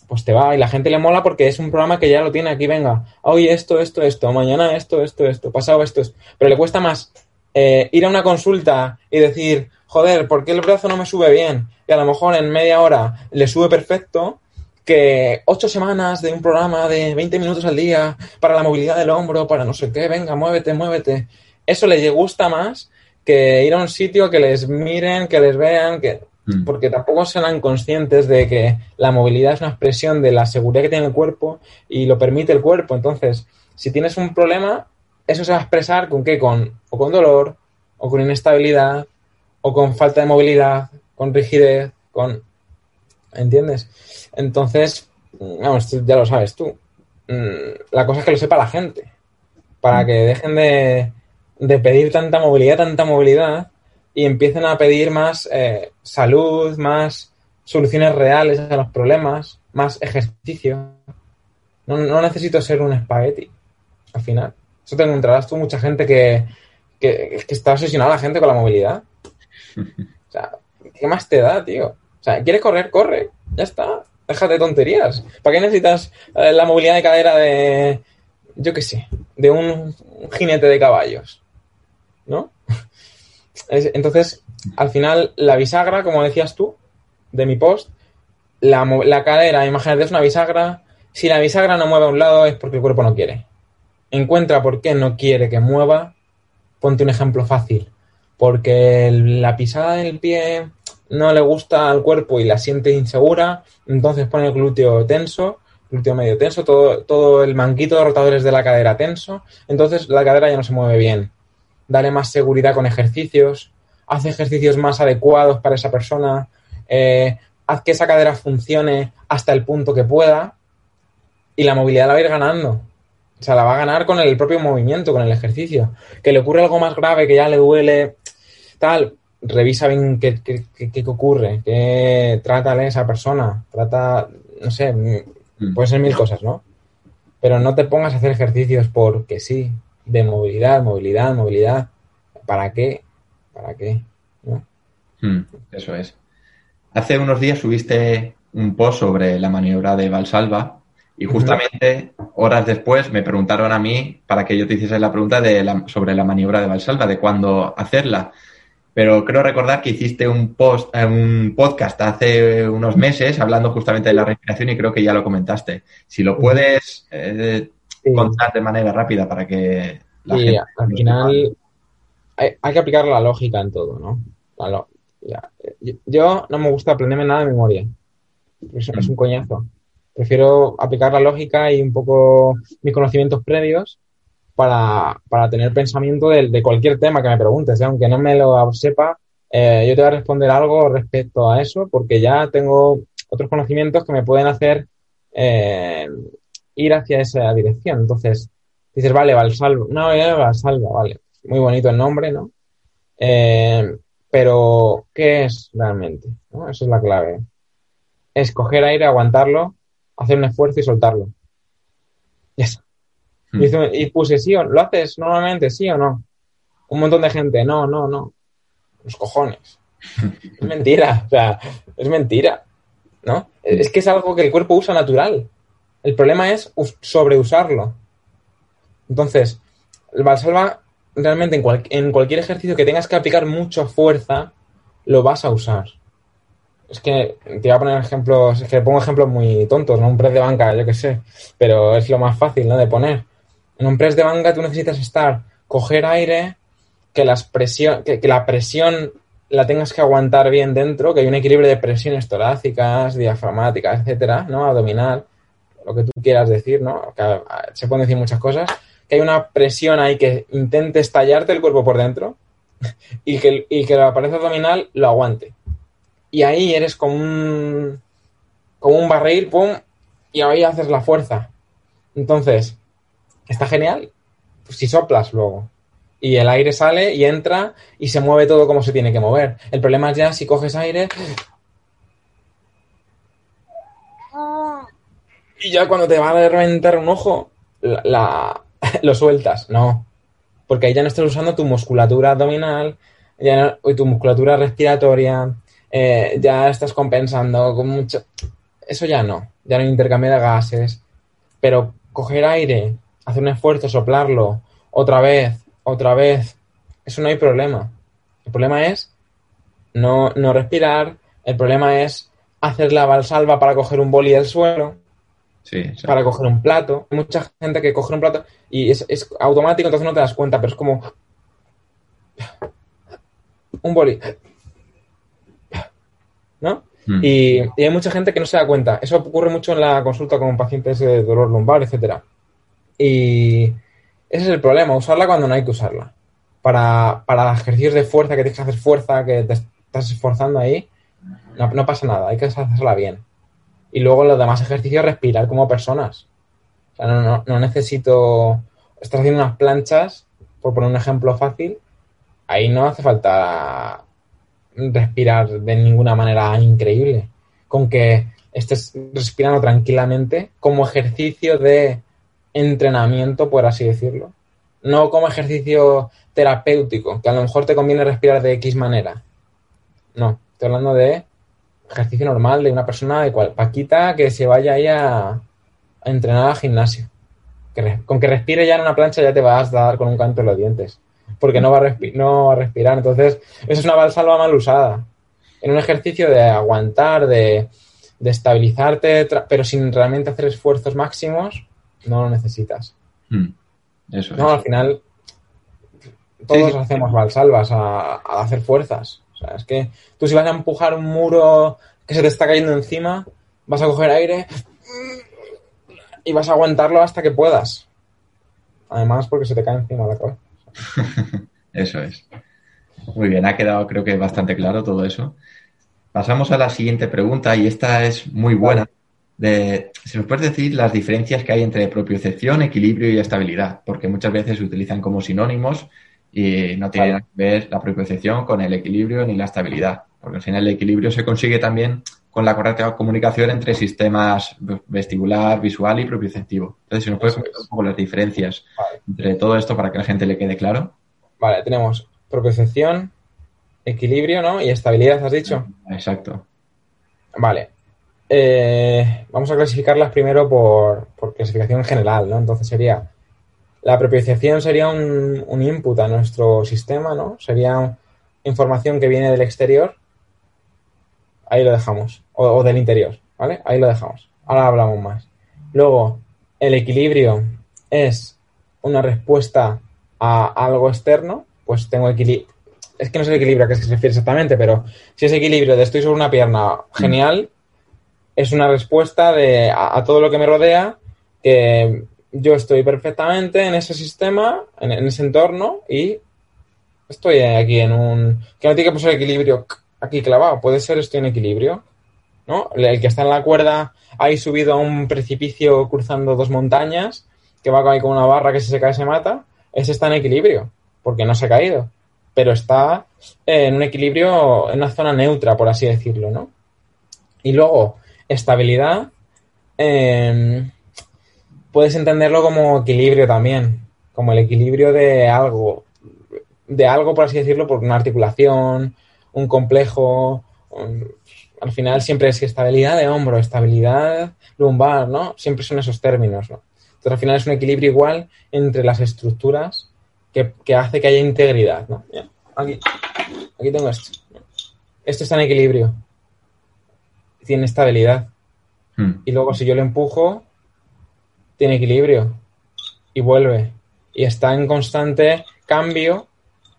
Pues te va y la gente le mola porque es un programa que ya lo tiene aquí, venga, hoy esto, esto, esto, mañana esto, esto, esto, pasado esto, esto. Pero le cuesta más eh, ir a una consulta y decir, joder, ¿por qué el brazo no me sube bien? Y a lo mejor en media hora le sube perfecto que ocho semanas de un programa de 20 minutos al día para la movilidad del hombro, para no sé qué, venga, muévete, muévete. Eso le gusta más que ir a un sitio que les miren, que les vean, que. Porque tampoco serán conscientes de que la movilidad es una expresión de la seguridad que tiene el cuerpo y lo permite el cuerpo. Entonces, si tienes un problema, eso se va a expresar con qué? Con, o con dolor, o con inestabilidad, o con falta de movilidad, con rigidez, con... ¿Entiendes? Entonces, vamos, ya lo sabes tú. Mm, La cosa es que lo sepa la gente. Para que dejen de, de pedir tanta movilidad, tanta movilidad, y empiecen a pedir más eh, salud, más soluciones reales a los problemas, más ejercicio. No, necesito ser un espagueti, al final. Eso te encontrarás tú mucha gente que, que, que está obsesionada la gente con la movilidad. O sea, ¿qué más te da, tío? O sea, ¿quieres correr? Corre. Ya está. Déjate de tonterías. ¿Para qué necesitas eh, la movilidad de cadera de, yo qué sé, de un jinete de caballos? ¿No? Es- Entonces, al final, la bisagra, como decías tú, de mi post, la, la cadera, imagínate, es una bisagra. Si la bisagra no mueve a un lado es porque el cuerpo no quiere. Encuentra por qué no quiere que mueva. Ponte un ejemplo fácil. Porque la pisada del pie no le gusta al cuerpo y la siente insegura, entonces pone el glúteo tenso, glúteo medio tenso, todo, todo el manguito de rotadores de la cadera tenso, entonces la cadera ya no se mueve bien. Dale más seguridad con ejercicios, haz ejercicios más adecuados para esa persona, eh, haz que esa cadera funcione hasta el punto que pueda y la movilidad la va a ir ganando. O sea, la va a ganar con el propio movimiento, con el ejercicio. Que le ocurre algo más grave, que ya le duele, tal, revisa bien qué, qué, qué- qué ocurre, qué trátale a esa persona, trata, no sé, Mm. puede ser mil cosas, ¿no? Pero no te pongas a hacer ejercicios porque sí, de movilidad, movilidad, movilidad. ¿Para qué? ¿Para qué? ¿No? Mm, Eso es. Hace unos días subiste un post sobre la maniobra de Valsalva y justamente horas después me preguntaron a mí para que yo te hiciese la pregunta de la- sobre la maniobra de Valsalva, de cuándo hacerla. Pero creo recordar que hiciste un post, eh, un podcast hace unos meses hablando justamente de la respiración y creo que ya lo comentaste. Si lo puedes eh, Sí. contar de manera rápida para que la Y gente al final hay, hay que aplicar la lógica en todo, ¿no? Lo- ya. Yo, no me gusta aprenderme nada de memoria. Es, es un coñazo. Prefiero aplicar la lógica y un poco mis conocimientos previos para, para tener pensamiento de, de cualquier tema que me preguntes. ¿eh? Aunque no me lo sepa, eh, yo te voy a responder algo respecto a eso porque ya tengo otros conocimientos que me pueden hacer eh, ir hacia esa dirección. Entonces, dices, vale, Valsalva, no, eh, Valsalva, vale, muy bonito el nombre, ¿no? Eh, pero, ¿qué es realmente? ¿no? Esa es la clave. Es coger aire, aguantarlo, hacer un esfuerzo y soltarlo. Ya está. Mm. Y, hice- y puse, sí o ¿lo haces normalmente, sí o no? Un montón de gente, no, no, no. Los cojones. Es mentira, o sea, es mentira, ¿no? Es que es algo que el cuerpo usa natural. El problema es us- sobreusarlo. Entonces, el Valsalva realmente en, en cualquier ejercicio que tengas que aplicar mucha fuerza, lo vas a usar. Es que te voy a poner ejemplos, es que pongo ejemplos muy tontos, ¿no? Un press de banca, yo qué sé, pero es lo más fácil, ¿no? De poner. En un press de banca tú necesitas estar, coger aire, que, las presión, que, que la presión la tengas que aguantar bien dentro, que hay un equilibrio de presiones torácicas, diafragmáticas, etcétera, ¿no? Abdominal, lo que tú quieras decir, ¿no? Ah, se pueden decir muchas cosas. Que hay una presión ahí que intente estallarte el cuerpo por dentro y que, y que la pared abdominal lo aguante. Y ahí eres como un, como un barril, pum, y ahí haces la fuerza. Entonces, está genial pues si soplas luego. Y el aire sale y entra y se mueve todo como se tiene que mover. El problema es ya si coges aire y ya cuando te va a reventar un ojo, la, lo sueltas. No. Porque ahí ya no estás usando tu musculatura abdominal, ya no- tu musculatura respiratoria, eh, ya estás compensando con mucho. Eso ya no. Ya no de gases. Pero coger aire, hacer un esfuerzo, soplarlo, otra vez, otra vez, eso no hay problema. El problema es no, no respirar, el problema es hacer la valsalva para coger un boli del suelo, Sí, para coger un plato. Hay mucha gente que coge un plato y es, es automático, entonces no te das cuenta, pero es como un boli. ¿No? Mm. Y, y hay mucha gente que no se da cuenta. Eso ocurre mucho en la consulta con pacientes de dolor lumbar, etcétera. Y ese es el problema, usarla cuando no hay que usarla. Para, para ejercicios de fuerza, que tienes que hacer fuerza, que te estás esforzando ahí, no, no pasa nada, hay que hacerla bien. Y luego los demás ejercicios, respirar como personas. O sea, no, necesito. Estás haciendo unas planchas, por poner un ejemplo fácil, ahí no hace falta respirar de ninguna manera increíble. Con que estés respirando tranquilamente como ejercicio de entrenamiento, por así decirlo. No como ejercicio terapéutico, que a lo mejor te conviene respirar de X manera. No, estoy hablando de ejercicio normal de una persona de cual Paquita que se vaya ahí a, a entrenar al gimnasio. Que con que respire ya en una plancha ya te vas a dar con un canto en los dientes. Porque no va a, no va a respirar. Entonces, eso es una valsalva mal usada. En un ejercicio de aguantar, de, de estabilizarte, pero sin realmente hacer esfuerzos máximos, no lo necesitas. Mm. Eso No, al final todos sí. hacemos valsalvas a, a hacer fuerzas. O sea, es que tú si vas a empujar un muro que se te está cayendo encima, vas a coger aire y vas a aguantarlo hasta que puedas. Además, porque se te cae encima la cabeza. Eso es. Muy bien, ha quedado creo que bastante claro todo eso. Pasamos a la siguiente pregunta y esta es muy buena. De, nos puedes decir las diferencias que hay entre propiocepción, equilibrio y estabilidad, porque muchas veces se utilizan como sinónimos y no tiene nada que ver la propiocepción con el equilibrio ni la estabilidad, porque al final el equilibrio se consigue también con la correcta comunicación entre sistemas vestibular, visual y propioceptivo. Entonces, si nos puedes comentar un poco las diferencias Vale. entre todo esto para que a la gente le quede claro. Vale, tenemos propiocepción, equilibrio, ¿no? Y estabilidad, has dicho. Exacto. Vale. Eh, vamos a clasificarlas primero por, por clasificación general, ¿no? Entonces sería. La propiocepción sería un, un input a nuestro sistema, ¿no? Sería información que viene del exterior. Ahí lo dejamos. O, o del interior, ¿vale? Ahí lo dejamos. Ahora hablamos más. Luego, el equilibrio es una respuesta a algo externo. Pues tengo equilibrio. Es que no sé el equilibrio a qué se refiere exactamente, pero si es equilibrio de estoy sobre una pierna, genial, es una respuesta de, a, a todo lo que me rodea, que yo estoy perfectamente en ese sistema, en, ese entorno, y estoy aquí en un... que no tiene que poner equilibrio aquí clavado, puede ser estoy en equilibrio, ¿no? El que está en la cuerda ahí subido a un precipicio cruzando dos montañas, que va ahí con una barra que si se cae se mata, ese está en equilibrio, porque no se ha caído, pero está en un equilibrio, en una zona neutra, por así decirlo, ¿no? Y luego, estabilidad, eh, puedes entenderlo como equilibrio también, como el equilibrio de algo, de algo, por así decirlo, por una articulación, un complejo, un- al final siempre es estabilidad de hombro, estabilidad lumbar, ¿no? Siempre son esos términos, ¿no? Entonces al final es un equilibrio igual entre las estructuras que, que hace que haya integridad, ¿no? Aquí, aquí tengo esto. Esto está en equilibrio. Tiene estabilidad. Mm. Y luego si yo lo empujo, tiene equilibrio. Y vuelve. Y está en constante cambio,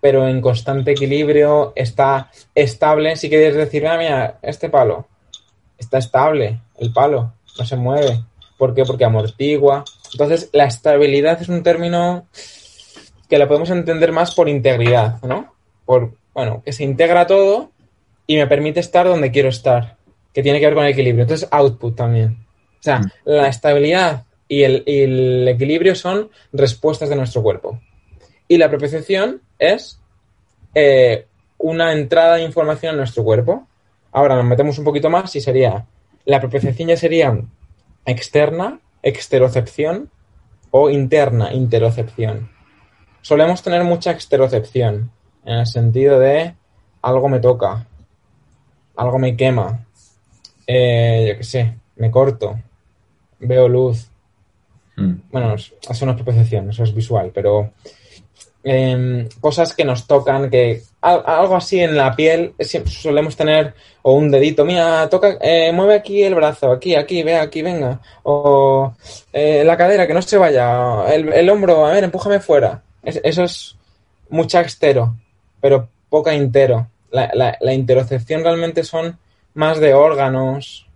pero en constante equilibrio, está estable. Si quieres decir, ah, mira, este palo está estable, el palo, no se mueve. ¿Por qué? Porque amortigua. Entonces, la estabilidad es un término que lo podemos entender más por integridad, ¿no? Por, bueno, que se integra todo y me permite estar donde quiero estar. Que que tiene que ver con el equilibrio. Entonces, output también. O sea, Mm. la estabilidad y el, equilibrio son respuestas de nuestro cuerpo. Y la propiocepción es eh, una entrada de información en nuestro cuerpo. Ahora nos metemos un poquito más y sería, la propiocepción ya sería externa, exterocepción o interna, interocepción. Solemos tener mucha exterocepción, en el sentido de algo me toca, algo me quema, eh, yo qué sé, me corto, veo luz. Mm. Bueno, eso no es propiocepción, eso es visual, pero em, cosas que nos tocan, que al- algo así en la piel solemos tener, o un dedito, mira, toca, eh, mueve aquí el brazo, aquí, aquí, ve aquí, venga, o eh, la cadera, que no se vaya, el, el hombro, a ver, empújame fuera. Es- eso es mucha extero, pero poca intero. La, la, la interocepción realmente son más de órganos,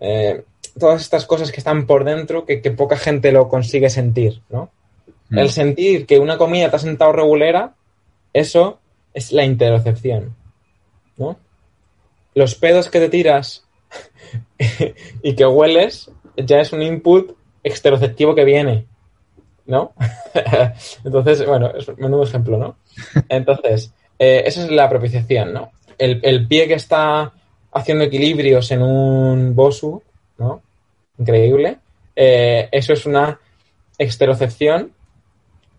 eh, todas estas cosas que están por dentro que, que poca gente lo consigue sentir, ¿no? Mm. El sentir que una comida te ha sentado regulera, eso es la interocepción, ¿no? Los pedos que te tiras y que hueles ya es un input exteroceptivo que viene, ¿no? Entonces, bueno, es un menudo ejemplo, ¿no? Entonces, eh, esa es la propiciación, ¿no? El, el pie que está haciendo equilibrios en un bosu, ¿no? Increíble. Eh, eso es una exterocepción,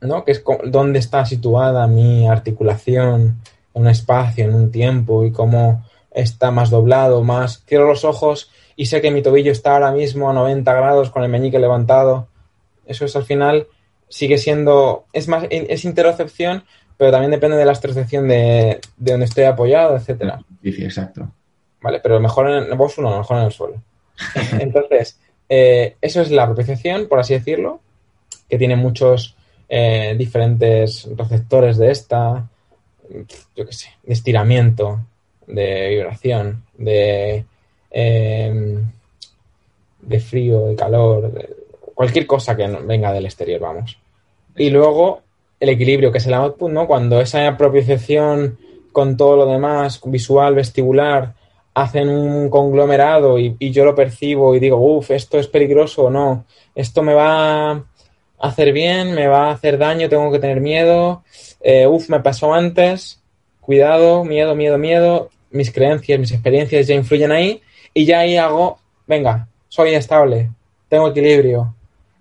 ¿no? Que es dónde está situada mi articulación en un espacio, en un tiempo y cómo está más doblado, más... Cierro los ojos y sé que mi tobillo está ahora mismo a 90 grados con el meñique levantado. Eso es al final, sigue siendo... Es más, es interocepción, pero también depende de la exterocepción de, de donde estoy apoyado, etcétera. Sí, sí, exacto. ¿vale? Pero mejor en el vos uno, mejor en el suelo. Entonces, eh, eso es la propiciación, por así decirlo, que tiene muchos eh, diferentes receptores de esta, yo qué sé, de estiramiento, de vibración, de, eh, de frío, de calor, de cualquier cosa que venga del exterior, vamos. Y luego el equilibrio, que es el output, ¿no? Cuando esa propiciación con todo lo demás, visual, vestibular, hacen un conglomerado y, yo lo percibo y digo, uff, esto es peligroso o no, esto me va a hacer bien, me va a hacer daño, tengo que tener miedo, eh, uff, me pasó antes, cuidado, miedo, miedo, miedo, mis creencias, mis experiencias ya influyen ahí y ya ahí hago, venga, soy estable, tengo equilibrio,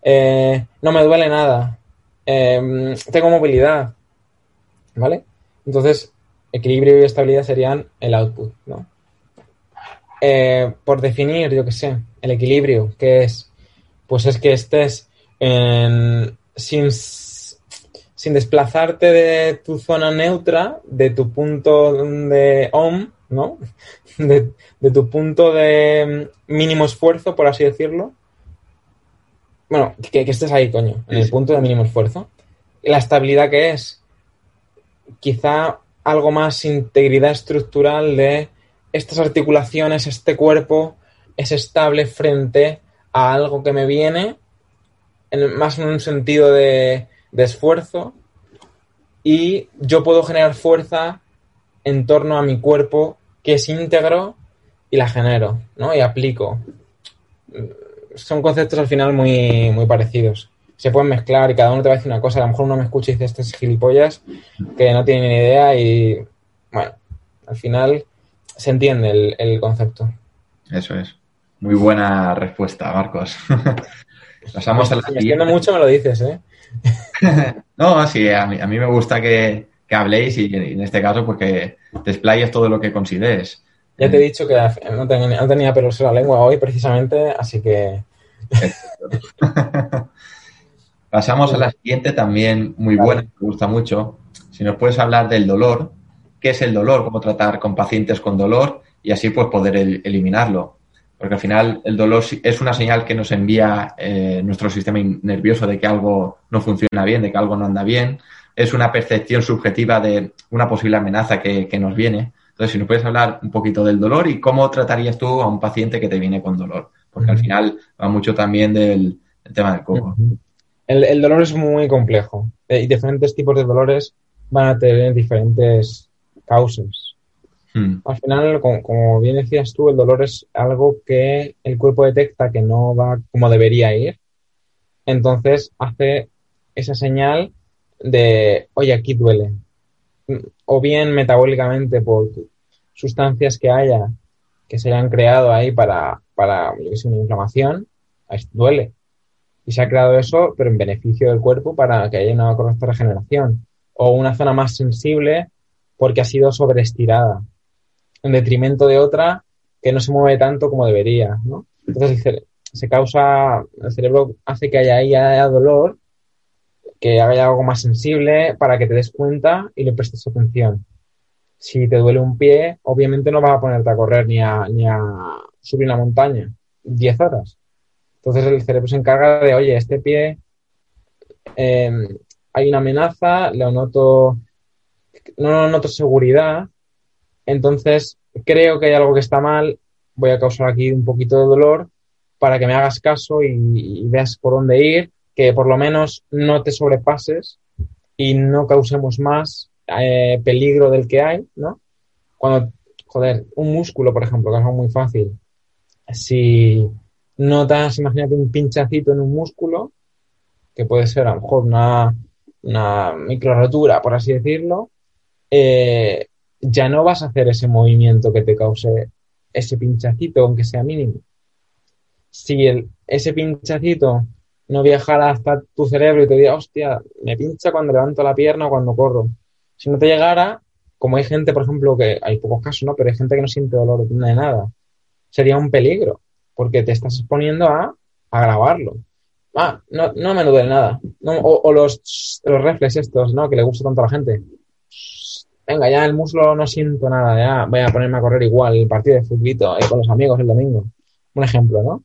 eh, no me duele nada, eh, tengo movilidad, ¿vale? Entonces, equilibrio y estabilidad serían el output, ¿no? Eh, por definir, yo qué sé, el equilibrio, ¿qué es? Pues es que estés en- sin, sin desplazarte de tu zona neutra, de tu punto de OM, ¿no? De, de tu punto de mínimo esfuerzo, por así decirlo. Bueno, que, que estés ahí, coño, en Sí, el punto de mínimo esfuerzo. Y la estabilidad que es, quizá algo más integridad estructural de estas articulaciones, este cuerpo es estable frente a algo que me viene, en- más en un sentido de, esfuerzo, y yo puedo generar fuerza en torno a mi cuerpo que es íntegro y la genero, ¿no? Y aplico. Son conceptos al final muy, muy parecidos. Se pueden mezclar y cada uno te va a decir una cosa. A lo mejor uno me escucha y dice, este es gilipollas, que no tiene ni idea y, bueno, al final se entiende el, el concepto. Eso es. Muy buena respuesta, Marcos. Pasamos a la Si me mucho, me lo dices, ¿eh? No, sí, a mí, a mí me gusta que, que habléis y en este caso pues que desplayes todo lo que consideres. Ya te he dicho que no tenía, no tenía pelos en la lengua hoy precisamente, así que Pasamos a la siguiente, también muy buena, me gusta mucho. Si nos puedes hablar del dolor, qué es el dolor, cómo tratar con pacientes con dolor y así pues poder el- eliminarlo. Porque al final el dolor es una señal que nos envía eh, nuestro sistema nervioso de que algo no funciona bien, de que algo no anda bien. Es una percepción subjetiva de una posible amenaza que, que nos viene. Entonces, si nos puedes hablar un poquito del dolor y cómo tratarías tú a un paciente que te viene con dolor. Porque al final va mucho también del, del tema del coco. el, el dolor es muy complejo eh, y diferentes tipos de dolores van a tener diferentes causas. Mm. Al final, como, como bien decías tú, el dolor es algo que el cuerpo detecta que no va como debería ir. Entonces hace esa señal de, oye, aquí duele. O bien metabólicamente por sustancias que haya que se hayan creado ahí para, para yo que sé, una inflamación, duele. Y se ha creado eso, pero en beneficio del cuerpo para que haya una correcta regeneración. O una zona más sensible porque ha sido sobreestirada, en detrimento de otra que no se mueve tanto como debería, ¿no? Entonces se causa, el cerebro hace que haya haya dolor, que haya algo más sensible para que te des cuenta y le prestes atención. Si te duele un pie, obviamente no vas a ponerte a correr ni a, subir una montaña 10 horas. Entonces el cerebro se encarga de, oye, este pie eh, hay una amenaza, lo noto, no noto seguridad, entonces creo que hay algo que está mal, voy a causar aquí un poquito de dolor para que me hagas caso y, y veas por dónde ir, que por lo menos no te sobrepases y no causemos más eh, peligro del que hay, ¿no? Cuando, joder, un músculo, por ejemplo, que es algo muy fácil, si notas, imagínate un pinchacito en un músculo, que puede ser a lo mejor una, una micro rotura, por así decirlo, eh, ya no vas a hacer ese movimiento que te cause ese pinchacito, aunque sea mínimo. Si el, ese pinchacito no viajara hasta tu cerebro y te diga, hostia, me pincha cuando levanto la pierna o cuando corro. Si no te llegara, como hay gente, por ejemplo, que hay pocos casos, ¿no? Pero hay gente que no siente dolor de nada. Sería un peligro, porque te estás exponiendo a agravarlo. Ah, no, no me duele nada. O, o los, los reflex estos, ¿no? Que le gusta tanto a la gente. Venga, ya el muslo no siento nada, ya voy a ponerme a correr igual el partido de futbolito eh, con los amigos el domingo. Un ejemplo, ¿no?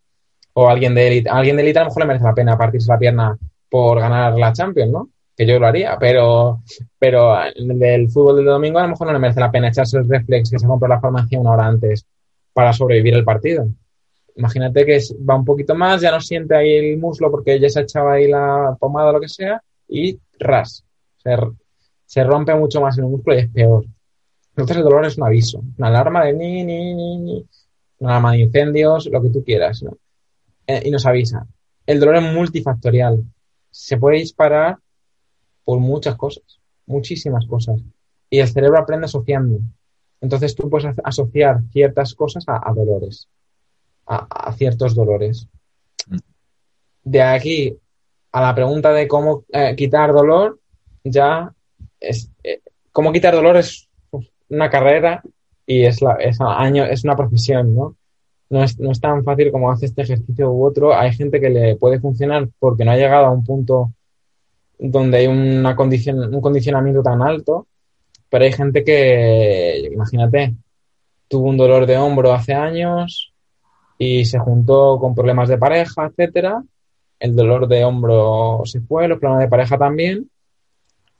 O alguien de élite, alguien de élite a lo mejor le merece la pena partirse la pierna por ganar la Champions, ¿no? Que yo lo haría, pero, pero el del fútbol del domingo a lo mejor no le merece la pena echarse el reflex que se compró la farmacia una hora antes para sobrevivir el partido. Imagínate que va un poquito más, ya no siente ahí el muslo porque ya se ha echado ahí la pomada o lo que sea y ras. Se, se rompe mucho más en el músculo y es peor. Entonces el dolor es un aviso, una alarma de ni, ni, ni, ni, una alarma de incendios, lo que tú quieras, ¿no? Eh, y nos avisa. El dolor es multifactorial. Se puede disparar por muchas cosas, muchísimas cosas. Y el cerebro aprende asociando. Entonces tú puedes asociar ciertas cosas a, dolores, a, a, ciertos dolores. De aquí a la pregunta de cómo eh, quitar dolor, ya es, eh, cómo quitar dolor es una carrera y es, la, es, año, es una profesión, ¿no? No es, no es, tan fácil como hace este ejercicio u otro. Hay gente que le puede funcionar porque no ha llegado a un punto donde hay una condicion, un condicionamiento tan alto, pero hay gente que, imagínate, tuvo un dolor de hombro hace años y se juntó con problemas de pareja, etcétera. El dolor de hombro se fue, los problemas de pareja también,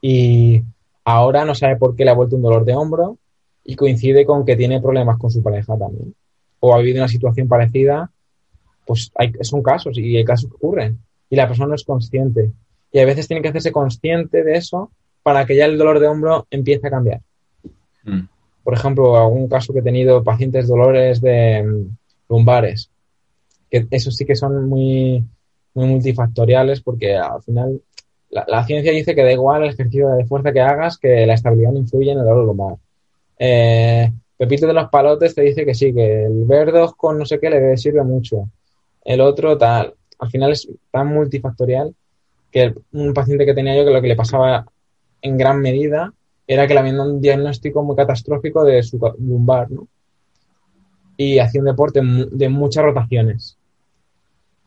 y ahora no sabe por qué le ha vuelto un dolor de hombro y coincide con que tiene problemas con su pareja también o ha vivido una situación parecida, pues hay, son casos y hay casos que ocurren y la persona no es consciente. Y a veces tiene que hacerse consciente de eso para que ya el dolor de hombro empiece a cambiar. Mm. Por ejemplo, algún caso que he tenido pacientes dolores de um, lumbares, que esos sí que son muy, muy multifactoriales porque al final la, la, ciencia dice que da igual el ejercicio de fuerza que hagas, que la estabilidad no influye en el dolor lumbar. Eh, Pepito de los palotes te dice que sí, que el verdos con no sé qué le sirve mucho. El otro tal. Al final es tan multifactorial que un paciente que tenía yo que lo que le pasaba en gran medida era que le habían dado un diagnóstico muy catastrófico de su lumbar, ¿no? Y hacía un deporte de muchas rotaciones.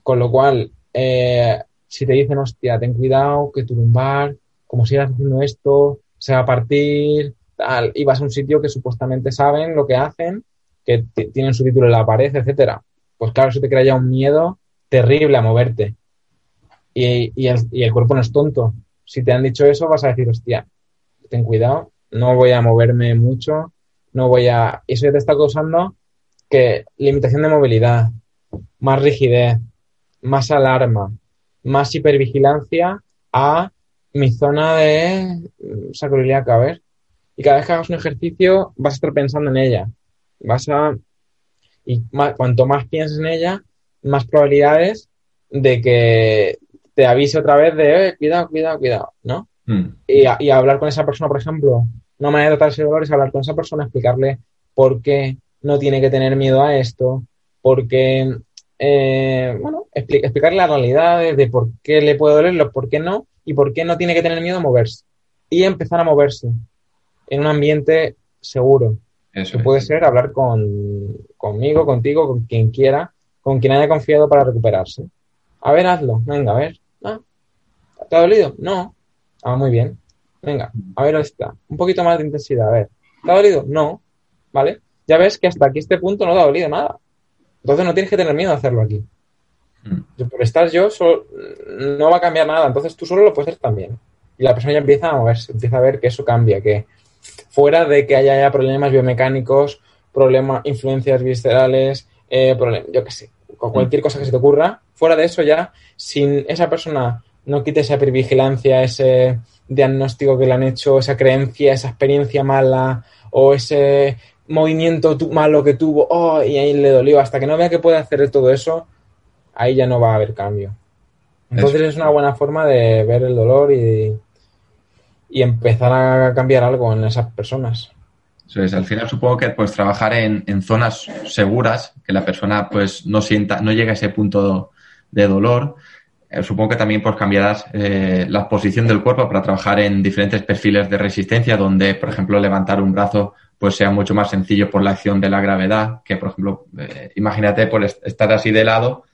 Con lo cual, eh, si te dicen, hostia, ten cuidado, que tu lumbar, como sigas haciendo esto, se va a partir, tal, y vas a un sitio que supuestamente saben lo que hacen, que tienen su título en la pared, etcétera. Pues claro, eso te crea ya un miedo terrible a moverte. Y, el, cuerpo no es tonto. Si te han dicho eso, vas a decir, hostia, ten cuidado, no voy a moverme mucho, no voy a... Eso ya te está causando que limitación de movilidad, más rigidez, más alarma, más hipervigilancia a mi zona de sacroiliaca, a ver, Y cada vez que hagas un ejercicio vas a estar pensando en ella. Vas a... Y más- cuanto más pienses en ella, más probabilidades de que te avise otra vez de, eh, cuidado, cuidado, cuidado, ¿no? Mm, y, a- y hablar con esa persona, por ejemplo, una manera de tratar ese dolor es hablar con esa persona, explicarle por qué no tiene que tener miedo a esto, por qué, eh, bueno, expli- explicarle la realidad de, por qué le puede doler, lo- por qué no, y por qué no tiene que tener miedo a moverse. Y empezar a moverse en un ambiente seguro, Eso que puede ser hablar con, conmigo, contigo, con quien quiera, con quien haya confiado para recuperarse. A ver, hazlo, venga, a ver. Ah, ¿Te ha dolido? No. Ah, muy bien. Venga, a ver esta. Un poquito más de intensidad, a ver. ¿Te ha dolido? No. ¿Vale? Ya ves que hasta aquí este punto no te ha dolido nada. Entonces no tienes que tener miedo a hacerlo aquí. Mm. Por estar yo, solo- no va a cambiar nada. Entonces tú solo lo puedes hacer también. Y la persona ya empieza a moverse, empieza a ver que eso cambia, que fuera de que haya ya problemas biomecánicos, problemas, influencias viscerales, eh, problem- yo qué sé, con cualquier cosa que se te ocurra, fuera de eso ya, sin esa persona no quite esa hipervigilancia, ese diagnóstico que le han hecho, esa creencia, esa experiencia mala o ese movimiento malo que tuvo, oh, y ahí le dolió, hasta que no vea que puede hacer todo eso, ahí ya no va a haber cambio. Entonces Eso. es una buena forma de ver el dolor y, y empezar a cambiar algo en esas personas. Eso es, al final supongo que pues trabajar en, en zonas seguras, que la persona pues no sienta, no llegue a ese punto de dolor. Eh, supongo que también pues cambiarás eh, la posición del cuerpo para trabajar en diferentes perfiles de resistencia, donde, por ejemplo, levantar un brazo pues sea mucho más sencillo por la acción de la gravedad, que por ejemplo, eh, imagínate por est- estar así de lado,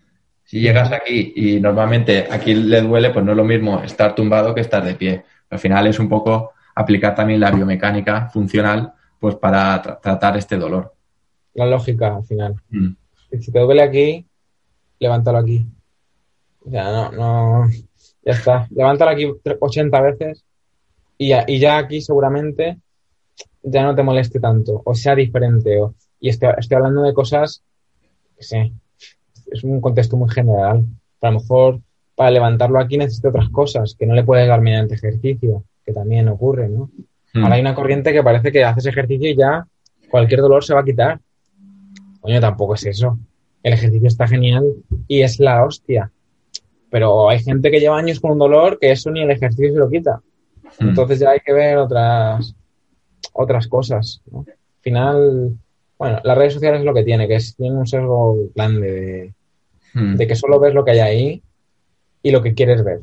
si llegas aquí y normalmente aquí le duele, pues no es lo mismo estar tumbado que estar de pie. Al final es un poco aplicar también la biomecánica funcional pues para tra- tratar este dolor. La lógica al final. Mm. Si te duele aquí, levántalo aquí. O sea, no, no, ya está. Levántalo aquí tre- 80 veces y ya, y ya aquí seguramente ya no te moleste tanto o sea diferente. O, y estoy, estoy hablando de cosas, que sé, es un contexto muy general. A lo mejor para levantarlo aquí necesita otras cosas que no le puedes dar mediante ejercicio, que también ocurre, ¿no? Mm. Ahora hay una corriente que parece que haces ejercicio y ya cualquier dolor se va a quitar. Coño, tampoco es eso. El ejercicio está genial y es la hostia. Pero hay gente que lleva años con un dolor que eso ni el ejercicio se lo quita. Mm. Entonces ya hay que ver otras, otras cosas. ¿no? Al final, bueno, las redes sociales es lo que tiene, que es, tiene un sesgo grande de, Mm. de que solo ves lo que hay ahí y lo que quieres ver.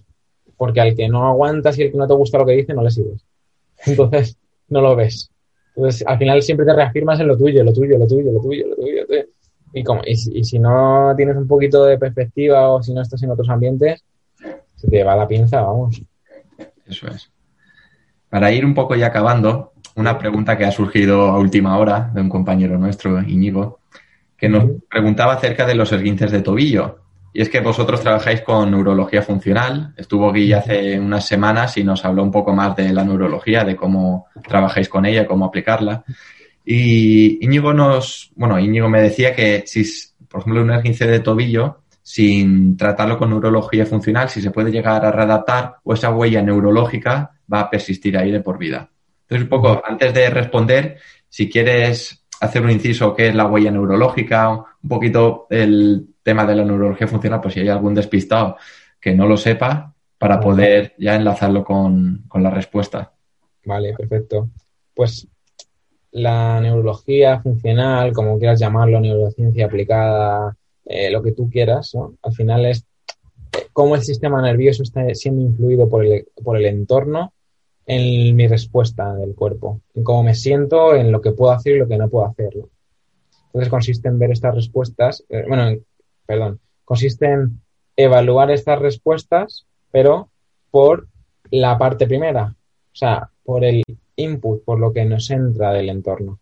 Porque al que no aguantas y al que no te gusta lo que dice, no le sigues. Entonces, no lo ves. Entonces, al final siempre te reafirmas en lo tuyo, lo tuyo, lo tuyo, lo tuyo, lo tuyo. lo tuyo. Y, como, y, si- y si no tienes un poquito de perspectiva o si no estás en otros ambientes, se te va la pinza, vamos. Eso es. Para ir un poco ya acabando, una pregunta que ha surgido a última hora de un compañero nuestro, Íñigo, que nos preguntaba acerca de los esguinces de tobillo. Y es que vosotros trabajáis con neurología funcional. Estuvo Guille hace unas semanas y nos habló un poco más de la neurología, de cómo trabajáis con ella, cómo aplicarla. Y Íñigo nos, bueno, Íñigo me decía que si, por ejemplo, un esguince de tobillo, sin tratarlo con neurología funcional, si se puede llegar a readaptar o esa huella neurológica va a persistir ahí de por vida. Entonces, un poco, antes de responder, si quieres hacer un inciso qué es la huella neurológica, un poquito el tema de la neurología funcional, pues si hay algún despistado que no lo sepa, para poder ya enlazarlo con, con la respuesta. Vale, perfecto. Pues la neurología funcional, como quieras llamarlo, neurociencia aplicada, eh, lo que tú quieras, ¿no? Al final es eh, cómo el sistema nervioso está siendo influido por el, por el entorno en mi respuesta del cuerpo, en cómo me siento, en lo que puedo hacer y lo que no puedo hacer. Entonces consiste en ver estas respuestas, eh, bueno, en- perdón, consiste en evaluar estas respuestas, pero por la parte primera, o sea, por el input, por lo que nos entra del entorno.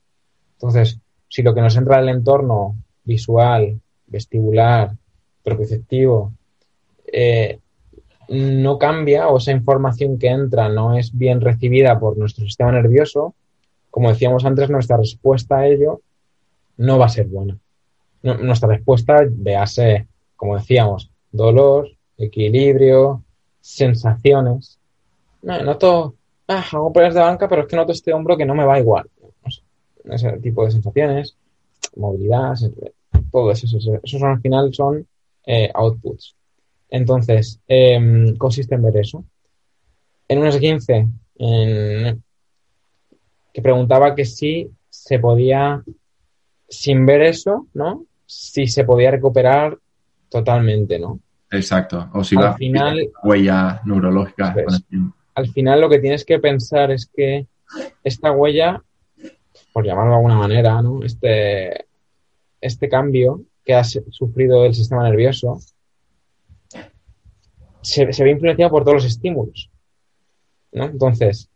Entonces, si lo que nos entra del entorno visual, vestibular, propioceptivo, eh, no cambia o esa información que entra no es bien recibida por nuestro sistema nervioso, como decíamos antes, nuestra respuesta a ello no va a ser buena. Nuestra respuesta, véase, como decíamos, dolor, equilibrio, sensaciones. No, noto ah, hago peleas de banca, pero es que noto este hombro que no me va igual. No ese tipo de sensaciones, movilidad, todo eso. Eso, eso son, al final son eh, outputs. Entonces, eh, consiste en ver eso. En unos 15, en, que preguntaba que si se podía, sin ver eso, ¿no? Si se podía recuperar totalmente, ¿no? Exacto. O si Al va a huella neurológica. Al final lo que tienes que pensar es que esta huella, por llamarlo de alguna manera, ¿no? Este, este cambio que ha sufrido el sistema nervioso se, ve influenciado por todos los estímulos. ¿no? Entonces,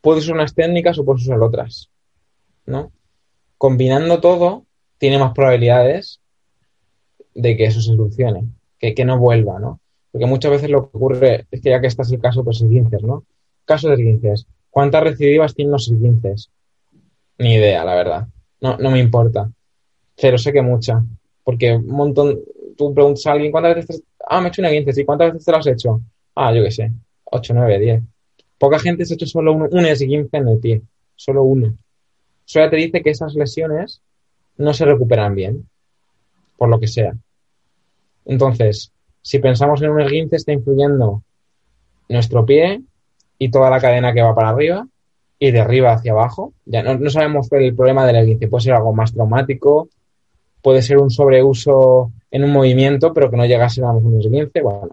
puedes usar unas técnicas o puedes usar otras. ¿no? Combinando todo, tiene más probabilidades de que eso se solucione, que, que no vuelva, ¿no? Porque muchas veces lo que ocurre es que ya que este es el caso, pues esguinces, ¿no? Caso de esguinces. ¿Cuántas recidivas tienen los esguinces? Ni idea, la verdad. No, no me importa. Pero sé que mucha. Porque un montón, tú preguntas a alguien, ¿cuántas veces. Ah, me he hecho un esguince, ¿sí? ¿Cuántas veces te lo has hecho? Ah, yo qué sé. 8, 9, 10. Poca gente se ha hecho solo un, un esguince en el pie. Solo uno. Ya te dice que esas lesiones no se recuperan bien. Por lo que sea. Entonces, si pensamos en un esguince, está influyendo nuestro pie y toda la cadena que va para arriba y de arriba hacia abajo. Ya no, no sabemos el problema del esguince. Puede ser algo más traumático, puede ser un sobreuso en un movimiento, pero que no llega a un esguince. Bueno,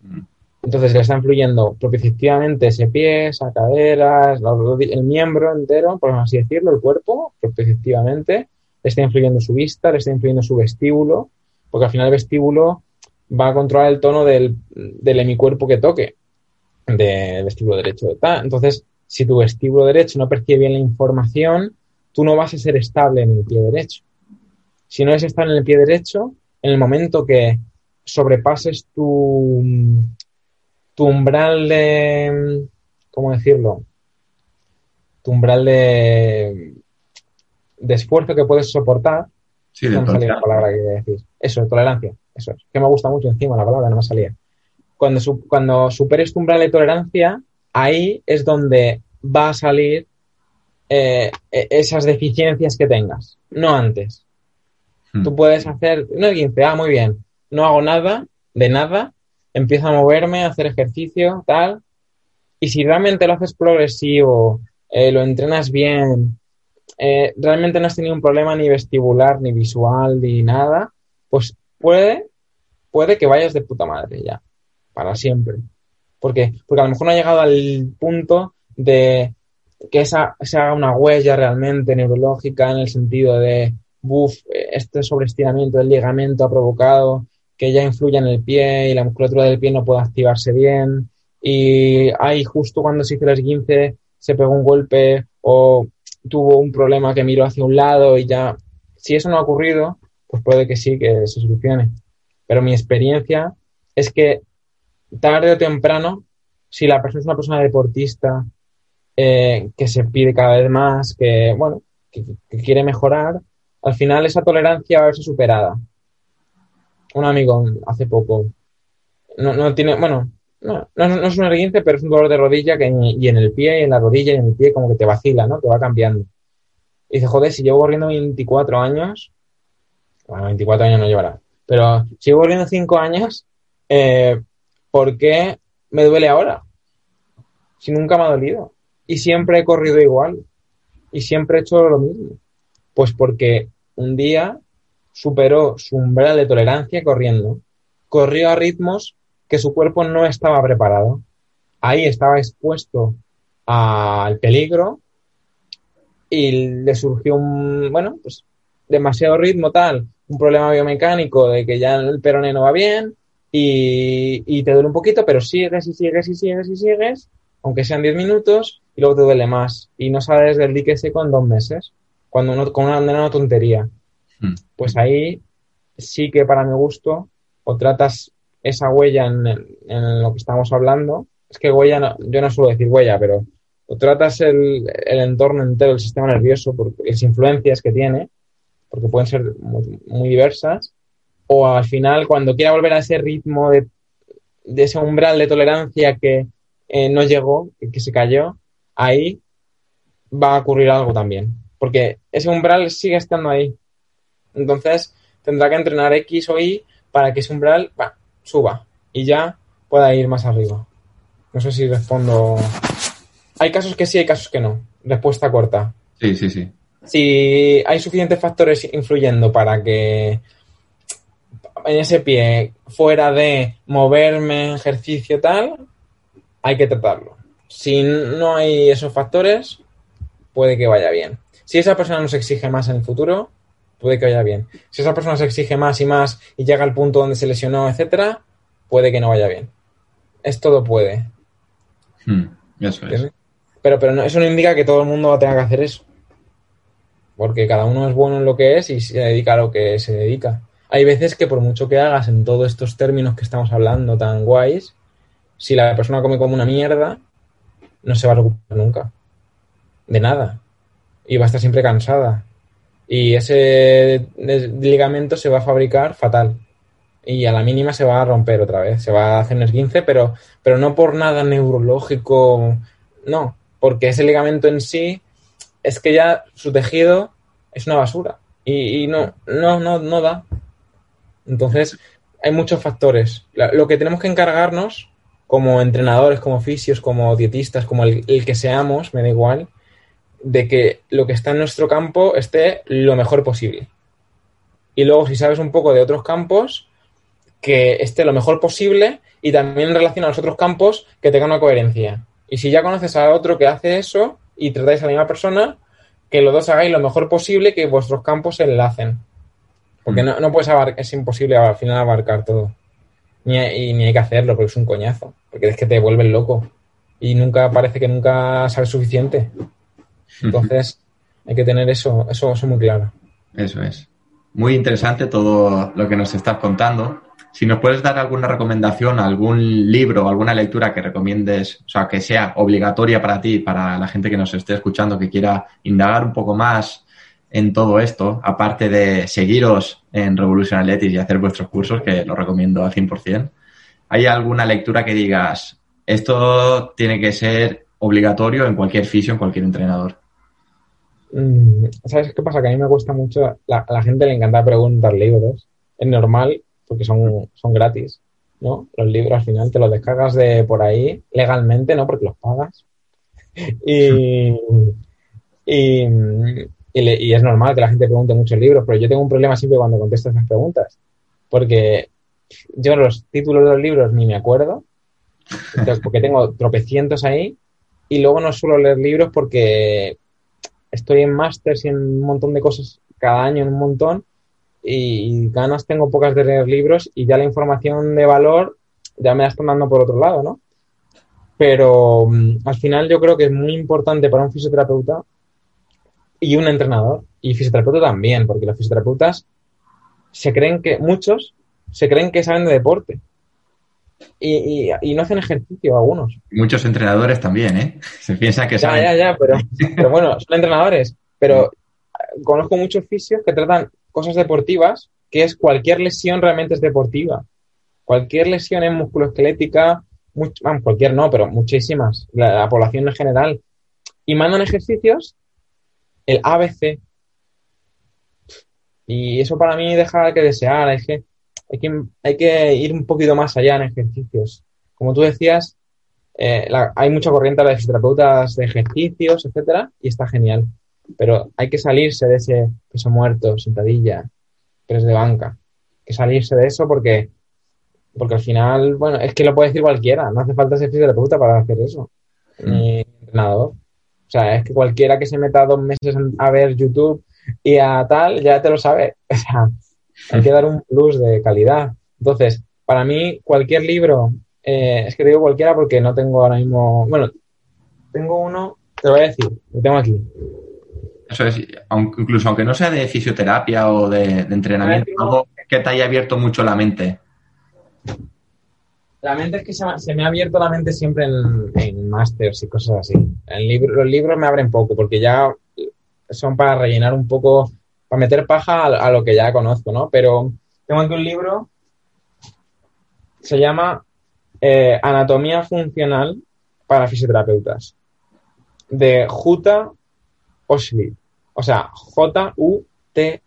Mm. entonces le está influyendo propiciativamente ese pie, esa cadera, el miembro entero, por así decirlo, el cuerpo, propiciativamente. Le está influyendo su vista, le está influyendo su vestíbulo, porque al final el vestíbulo va a controlar el tono del, del hemicuerpo que toque, del vestíbulo derecho. tal. Entonces, si tu vestíbulo derecho no percibe bien la información, tú no vas a ser estable en el pie derecho. Si no eres estable en el pie derecho, en el momento que sobrepases tu, tu umbral de, ¿cómo decirlo? Tu umbral de, de esfuerzo que puedes soportar, Sí, de no salía la tolerancia. palabra que decir. Eso, de tolerancia. Eso es. Que me gusta mucho encima la palabra, no me salía. Cuando, su- cuando superes tu umbral de tolerancia, ahí es donde va a salir eh, e- esas deficiencias que tengas, no antes. Hmm. Tú puedes hacer una 15, ah, muy bien, no hago nada, de nada, empiezo a moverme, a hacer ejercicio, tal, y si realmente lo haces progresivo, eh, lo entrenas bien, eh, realmente no has tenido un problema ni vestibular, ni visual, ni nada, pues puede, puede que vayas de puta madre ya, para siempre. Porque, porque a lo mejor no ha llegado al punto de que esa, se haga una huella realmente neurológica en el sentido de, buf, este sobreestiramiento del ligamento ha provocado que ya influya en el pie y la musculatura del pie no pueda activarse bien y ahí justo cuando se hizo el esguince se pegó un golpe o tuvo un problema que miró hacia un lado y ya, si eso no ha ocurrido, pues puede que sí, que se solucione. Pero mi experiencia es que tarde o temprano, si la persona es una persona deportista, eh, que se pide cada vez más, que, bueno, que quiere mejorar, al final esa tolerancia va a verse superada. Un amigo hace poco, no, no tiene, bueno, no, no, no es un esguince, pero es un dolor de rodilla que en- y en el pie, y en la rodilla, y en el pie como que te vacila, ¿no? Te va cambiando. Y dice, joder, si llevo corriendo 24 años, bueno, 24 años no llevará, pero si llevo corriendo 5 años, eh, ¿por qué me duele ahora? Si nunca me ha dolido. Y siempre he corrido igual. Y siempre he hecho lo mismo. Pues porque un día superó su umbral de tolerancia corriendo. Corrió a ritmos que su cuerpo no estaba preparado. Ahí estaba expuesto al peligro y le surgió un, bueno, pues demasiado ritmo tal, un problema biomecánico de que ya el peroné no va bien y, y te duele un poquito, pero sigues y sigues y sigues y sigues, aunque sean 10 minutos, y luego te duele más. Y no sales del dique seco en dos meses, cuando uno, con una, tontería. Hmm. Pues ahí sí que para mi gusto, o tratas esa huella en, en lo que estamos hablando, es que huella, no- yo no suelo decir huella, pero o tratas el, el entorno entero del sistema nervioso por las influencias que tiene, porque pueden ser muy, muy diversas, o al final, cuando quiera volver a ese ritmo de, de ese umbral de tolerancia que eh, no llegó, que se cayó, ahí va a ocurrir algo también. Porque ese umbral sigue estando ahí. Entonces tendrá que entrenar X o Y para que ese umbral bah, suba y ya pueda ir más arriba. No sé si respondo. Hay casos que sí, hay casos que no. Respuesta corta. Sí, sí, sí. Si hay suficientes factores influyendo para que en ese pie, fuera de moverme, ejercicio, tal, hay que tratarlo. Si no hay esos factores, puede que vaya bien. Si esa persona nos exige más en el futuro, puede que vaya bien. Si esa persona se exige más y más y llega al punto donde se lesionó, etcétera, puede que no vaya bien. Es todo puede. Hmm, eso es. ¿entiendes? Pero, pero no, eso no indica que todo el mundo tenga que hacer eso. Porque cada uno es bueno en lo que es y se dedica a lo que se dedica. Hay veces que por mucho que hagas en todos estos términos que estamos hablando tan guays, si la persona come como una mierda, no se va a recuperar nunca. De nada. Y va a estar siempre cansada. Y ese ligamento se va a fabricar fatal. Y a la mínima se va a romper otra vez. Se va a hacer un esguince, pero, pero no por nada neurológico. No, porque ese ligamento en sí es que ya su tejido es una basura. Y, no, no, no, no da. Entonces, hay muchos factores. Lo que tenemos que encargarnos, como entrenadores, como fisios, como dietistas, como el, el que seamos, me da igual, de que lo que está en nuestro campo esté lo mejor posible. Y luego, si sabes un poco de otros campos, que esté lo mejor posible y también en relación a los otros campos que tenga una coherencia. Y si ya conoces a otro que hace eso y tratáis a la misma persona, que los dos hagáis lo mejor posible que vuestros campos se enlacen. Porque no, no puedes abarcar, es imposible al final abarcar todo. Ni, hay- y ni hay que hacerlo porque es un coñazo. Porque es que te vuelves loco. Y nunca parece que nunca sabes suficiente. Entonces, hay que tener eso, eso, eso muy claro. Eso es. Muy interesante todo lo que nos estás contando. Si nos puedes dar alguna recomendación, algún libro, alguna lectura que recomiendes, o sea, que sea obligatoria para ti, para la gente que nos esté escuchando, que quiera indagar un poco más en todo esto, aparte de seguiros en Revolution Athletics y hacer vuestros cursos, que lo recomiendo al 100%, ¿hay alguna lectura que digas, esto tiene que ser obligatorio en cualquier fisio, en cualquier entrenador? Mm, ¿Sabes qué pasa? Que a mí me cuesta mucho, la- a la gente le encanta preguntar libros. Es normal porque son, son gratis, ¿no? Los libros al final te los descargas de por ahí legalmente, ¿no? Porque los pagas. Y, y, y y es normal que la gente pregunte muchos libros, pero yo tengo un problema siempre cuando contesto esas preguntas. Porque yo los títulos de los libros ni me acuerdo, entonces, porque tengo tropecientos ahí, y luego no suelo leer libros porque estoy en másters y en un montón de cosas cada año, en un montón, y ganas tengo pocas de leer libros y ya la información de valor ya me la están dando por otro lado, ¿no? Pero mm, al final yo creo que es muy importante para un fisioterapeuta y un entrenador, y fisioterapeuta también, porque los fisioterapeutas se creen que, muchos se creen que saben de deporte. Y, y- y no hacen ejercicio algunos. Muchos entrenadores también, ¿eh? Se piensan que Ya, saben. ya, ya, pero, pero bueno, son entrenadores. Pero eh, conozco muchos fisios que tratan cosas deportivas, que es cualquier lesión realmente es deportiva. Cualquier lesión en musculoesquelética, much- cualquier no, pero muchísimas, la, la población en general. Y mandan ejercicios, el ABC. Y eso para mí deja que desear. Hay que, hay que, hay que ir un poquito más allá en ejercicios. Como tú decías, eh, la- hay mucha corriente de fisioterapeutas de ejercicios, etcétera, y está genial. Pero hay que salirse de ese peso muerto, sentadilla, press de banca. Hay que salirse de eso porque, porque al final, bueno, es que lo puede decir cualquiera. No hace falta ser fisioterapeuta para hacer eso. Ni entrenador. O sea, es que cualquiera que se meta dos meses a ver YouTube y a tal, ya te lo sabe. O sea, hay que dar un plus de calidad. Entonces, para mí, cualquier libro, eh, es que te digo cualquiera porque no tengo ahora mismo. Bueno, tengo uno, te lo voy a decir, lo tengo aquí. Eso es, aunque- incluso aunque no sea de fisioterapia o de, de entrenamiento, algo que te haya abierto mucho la mente. La mente es que se me, se me ha abierto la mente siempre en, en másters y cosas así. El libro, los libros me abren poco porque ya son para rellenar un poco, para meter paja a, a lo que ya conozco, ¿no? Pero tengo aquí un libro, se llama eh, Anatomía Funcional para fisioterapeutas. De Juta Oshli. O sea, J-U-T-T-A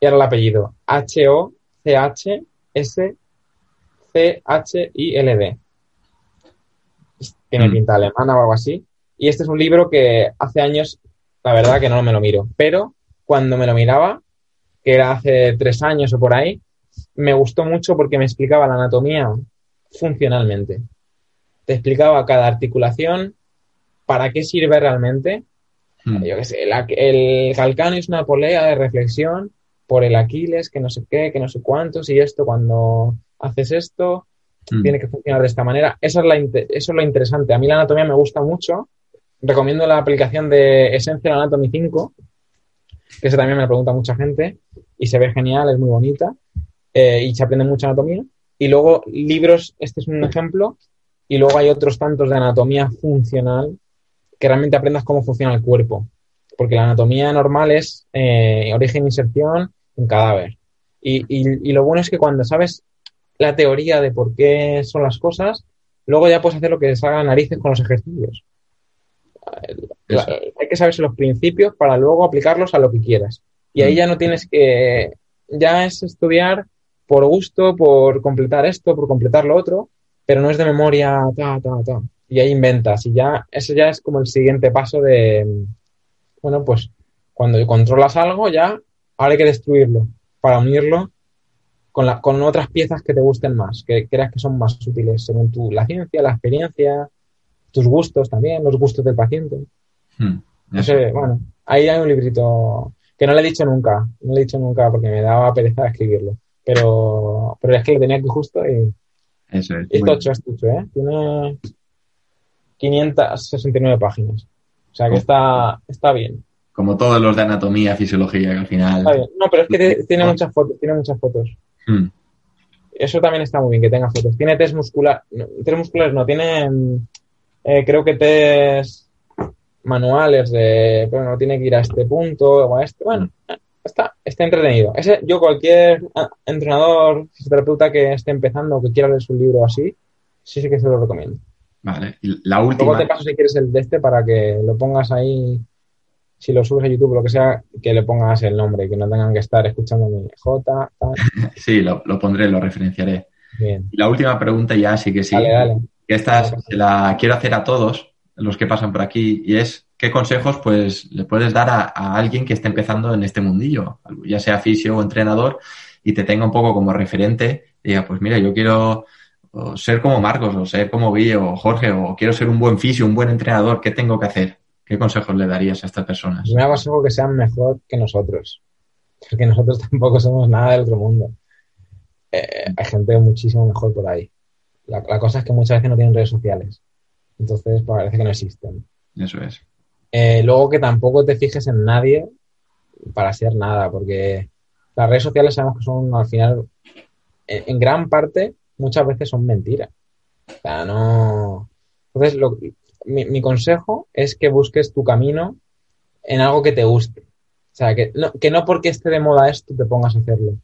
y ahora el apellido. H-O-C-H-S-C-H-I-L-D. Tiene Mm. pinta alemana o algo así. Y este es un libro que hace años, la verdad que no me lo miro. Pero cuando me lo miraba, que era hace tres años o por ahí, me gustó mucho porque me explicaba la anatomía funcionalmente. Te explicaba cada articulación, para qué sirve realmente. Mm. Yo qué sé, el, el calcáneo es una polea de reflexión por el Aquiles, que no sé qué, que no sé cuántos, y esto cuando haces esto, Mm. tiene que funcionar de esta manera. Eso es, la eso es lo interesante. A mí la anatomía me gusta mucho. Recomiendo la aplicación de Essential Anatomy 5, que esa también me la pregunta mucha gente, y se ve genial, es muy bonita, eh, y se aprende mucha anatomía. Y luego libros, este es un ejemplo, y luego hay otros tantos de anatomía funcional que realmente aprendas cómo funciona el cuerpo. Porque la anatomía normal es eh, origen, inserción, un cadáver. Y, y- y lo bueno es que cuando sabes la teoría de por qué son las cosas, luego ya puedes hacer lo que salga a narices con los ejercicios. La- hay que saberse los principios para luego aplicarlos a lo que quieras. Y ahí Mm. ya no tienes que, ya es estudiar por gusto, por completar esto, por completar lo otro, pero no es de memoria, ta, ta, ta. Y ahí inventas. Y ya, eso ya es como el siguiente paso de, bueno, pues cuando controlas algo, ya ahora hay que destruirlo para unirlo con, la, con otras piezas que te gusten más, que creas que son más útiles según tu, la ciencia, la experiencia, tus gustos también, los gustos del paciente. Mm. No Eso. sé, bueno, ahí hay un librito que no le he dicho nunca, no le he dicho nunca porque me daba pereza escribirlo, pero, pero es que lo tenía aquí justo y Eso es. Muy- tocho, es tocho, ¿eh? Tiene 569 páginas, o sea que Oh. está, está bien, Como todos los de anatomía, fisiología, que al final. está bien. No, pero es que te- tiene muchas fotos, tiene muchas fotos. Mm. Eso también está muy bien, que tenga fotos. Tiene test muscular, no, test musculares no, tiene, eh, creo que test manuales de, pero no tiene que ir a este punto o a este. Bueno, está, está entretenido. Ese, yo cualquier ah, entrenador, fisioterapeuta que esté empezando o que quiera leer su libro así, sí, sí que se lo recomiendo. Vale. Y la Luego última. te paso si quieres el de este para que lo pongas ahí, si lo subes a YouTube o lo que sea, que le pongas el nombre, que no tengan que estar escuchándome J, tal. Sí, lo, lo pondré, lo referenciaré. Bien. Y la última pregunta ya sí que sí. Dale, dale. Que esta se la quiero hacer a todos los que pasan por aquí y es qué consejos pues le puedes dar a, alguien que esté empezando en este mundillo, ya sea fisio o entrenador y te tenga un poco como referente y diga pues mira yo quiero ser como Marcos o ser como Guille o Jorge o quiero ser un buen fisio, un buen entrenador, ¿qué tengo que hacer? ¿Qué consejos le darías a estas personas? Me aconsejo que sean mejor que nosotros. Porque nosotros tampoco somos nada del otro mundo. Eh, hay gente muchísimo mejor por ahí. La, la cosa es que muchas veces no tienen redes sociales. Entonces parece que no existen. Eso es. Eh, luego que tampoco te fijes en nadie para ser nada, porque las redes sociales sabemos que son al final, en, en gran parte, muchas veces son mentiras. O sea, no. Entonces, lo- mi, mi consejo es que busques tu camino en algo que te guste. O sea, que no, que no porque esté de moda esto te pongas a hacerlo.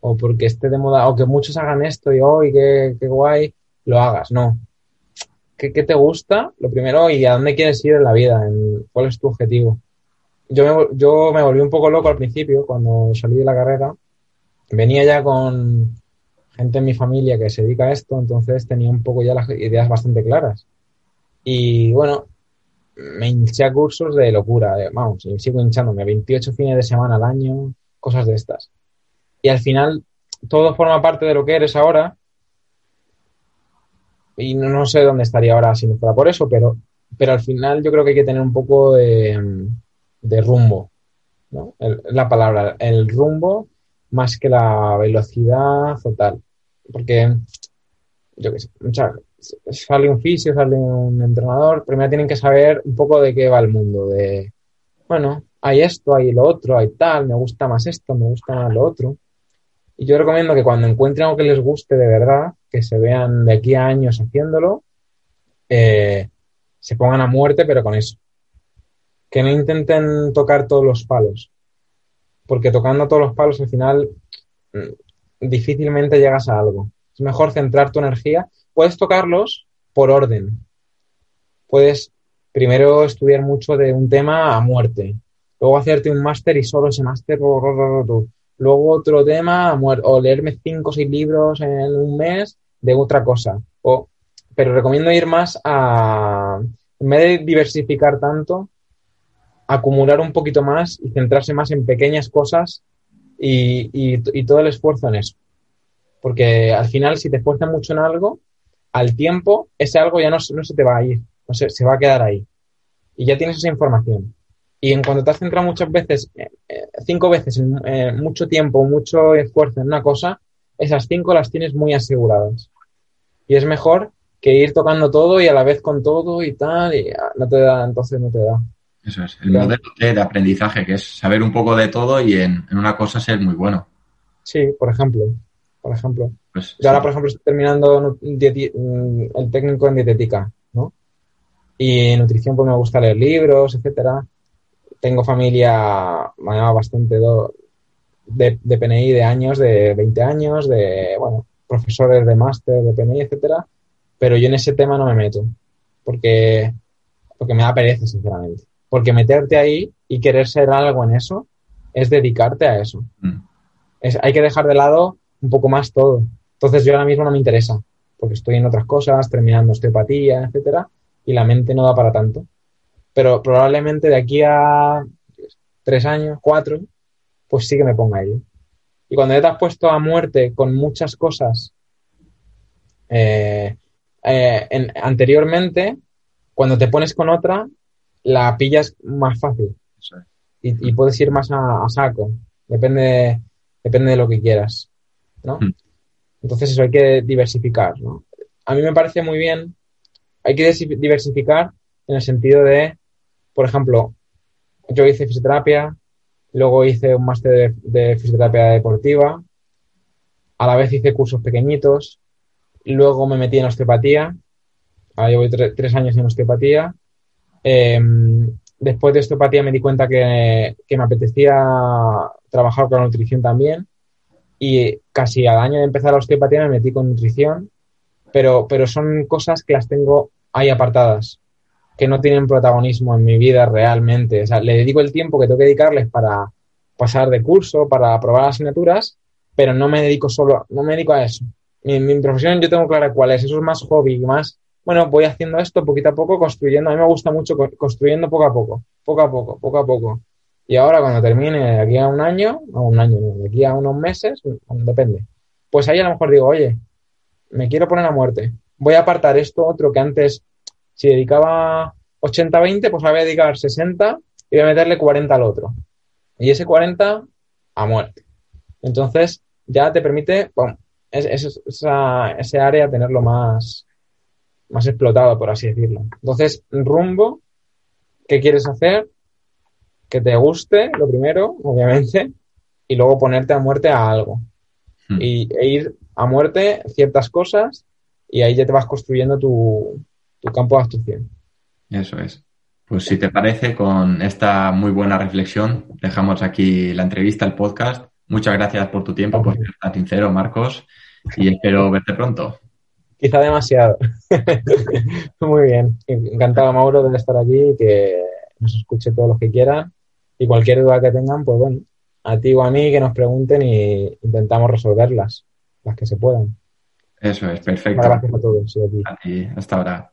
O porque esté de moda, o que muchos hagan esto y hoy, qué, qué guay, lo hagas. No. ¿Qué, qué te gusta? Lo primero, y a dónde quieres ir en la vida, en cuál es tu objetivo. Yo me, yo me volví un poco loco al principio, cuando salí de la carrera. Venía ya con gente en mi familia que se dedica a esto, entonces tenía un poco ya las ideas bastante claras. Y bueno, me hinché a cursos de locura, de- vamos, y sigo hinchándome, 28 fines de semana al año, cosas de estas. Y al final, todo forma parte de lo que eres ahora. Y no, no sé dónde estaría ahora si no fuera por eso, pero, pero al final yo creo que hay que tener un poco de, de rumbo, ¿no? La palabra, el rumbo más que la velocidad o tal. Porque, yo qué sé, sale un fisio, sale un entrenador, primero tienen que saber un poco de qué va el mundo, de, bueno, hay esto, hay lo otro, hay tal, me gusta más esto, me gusta más lo otro. Y yo recomiendo que cuando encuentren algo que les guste de verdad, que se vean de aquí a años haciéndolo, eh, se pongan a muerte, pero con eso. Que no intenten tocar todos los palos. Porque tocando todos los palos al final mm, difícilmente llegas a algo. Es mejor centrar tu energía. Puedes tocarlos, por orden. Puedes primero estudiar mucho de un tema a muerte, luego hacerte un máster y solo ese máster, luego otro tema o leerme cinco o seis libros en un mes de otra cosa. O, pero recomiendo ir más a, en vez de diversificar tanto, acumular un poquito más y centrarse más en pequeñas cosas y, y, todo el esfuerzo en eso. Porque al final, si te esfuerzas mucho en algo, al tiempo, ese algo ya no, no se te va a ir, no se, se va a quedar ahí. Y ya tienes esa información. Y en cuanto te has centrado muchas veces, eh, eh, cinco veces, eh, mucho tiempo, mucho esfuerzo en una cosa, esas cinco las tienes muy aseguradas. Y es mejor que ir tocando todo y a la vez con todo y tal, y ah, no te da, entonces no te da. Eso es, el modelo de aprendizaje, que es saber un poco de todo y en, una cosa ser muy bueno. Sí, por ejemplo. Por ejemplo. Pues, Yo ahora, por ejemplo, estoy terminando mm, el técnico en dietética, ¿no? Y en nutrición, pues me gusta leer libros, etcétera. Tengo familia, me bastante de, de PNI de años, de 20 años, de, bueno, profesores de máster, de PNI, etcétera. Pero yo en ese tema no me meto. Porque, porque me da pereza, sinceramente. Porque meterte ahí y querer ser algo en eso es dedicarte a eso. Mm. Es, hay que dejar de lado un poco más todo. Entonces yo ahora mismo no me interesa, porque estoy en otras cosas, terminando osteopatía, etcétera, y la mente no da para tanto. Pero probablemente de aquí a tres años, cuatro, pues sí que me ponga ahí. Y cuando ya te has puesto a muerte con muchas cosas eh, eh, anteriormente, cuando te pones con otra, la pillas más fácil. Y, puedes ir más a, saco. Depende, depende de lo que quieras. ¿no? Hmm. Entonces eso hay que diversificar. ¿no? A mí me parece muy bien. Hay que diversificar en el sentido de, por ejemplo, yo hice fisioterapia, luego hice un máster de, fisioterapia deportiva, a la vez hice cursos pequeñitos, luego me metí en osteopatía, ahora llevo tres años en osteopatía, Em, después de osteopatía me di cuenta que, me apetecía trabajar con la nutrición también y casi al año de empezar la osteopatía me metí con nutrición, pero, pero son cosas que las tengo ahí apartadas, que no tienen protagonismo en mi vida realmente. O sea, le dedico el tiempo que tengo que dedicarles para pasar de curso, para aprobar asignaturas, pero no me dedico solo, no me dedico a eso. Mi, mi profesión yo tengo clara cuál es, eso es más hobby, más bueno, voy haciendo esto poquito a poco, construyendo. A mí me gusta mucho construyendo poco a poco, poco a poco, poco a poco. Y ahora cuando termine de aquí a un año, a un año, de aquí a unos meses, depende. Pues ahí a lo mejor digo, oye, me quiero poner a muerte. Voy a apartar esto otro que antes, si dedicaba 80-20, pues voy a dedicar 60 y voy a meterle 40 al otro. Y ese 40 a muerte. Entonces ya te permite, bueno, ese área tenerlo más, más explotado, por así decirlo. Entonces, rumbo, ¿qué quieres hacer? Que te guste, lo primero, obviamente, y luego ponerte a muerte a algo. Hmm. Y, e ir a muerte ciertas cosas y ahí ya te vas construyendo tu, tu campo de actuación. Eso es. Pues si te parece, con esta muy buena reflexión, dejamos aquí la entrevista, el podcast. Muchas gracias por tu tiempo, por ser tan sincero, Marcos, y espero verte pronto. Quizá demasiado. Muy bien. Encantado, Mauro, de estar aquí y que nos escuche todos los que quieran. Y cualquier duda que tengan, pues bueno, a ti o a mí que nos pregunten y intentamos resolverlas, las que se puedan. Eso es, perfecto. Gracias a todos. A ti, hasta ahora.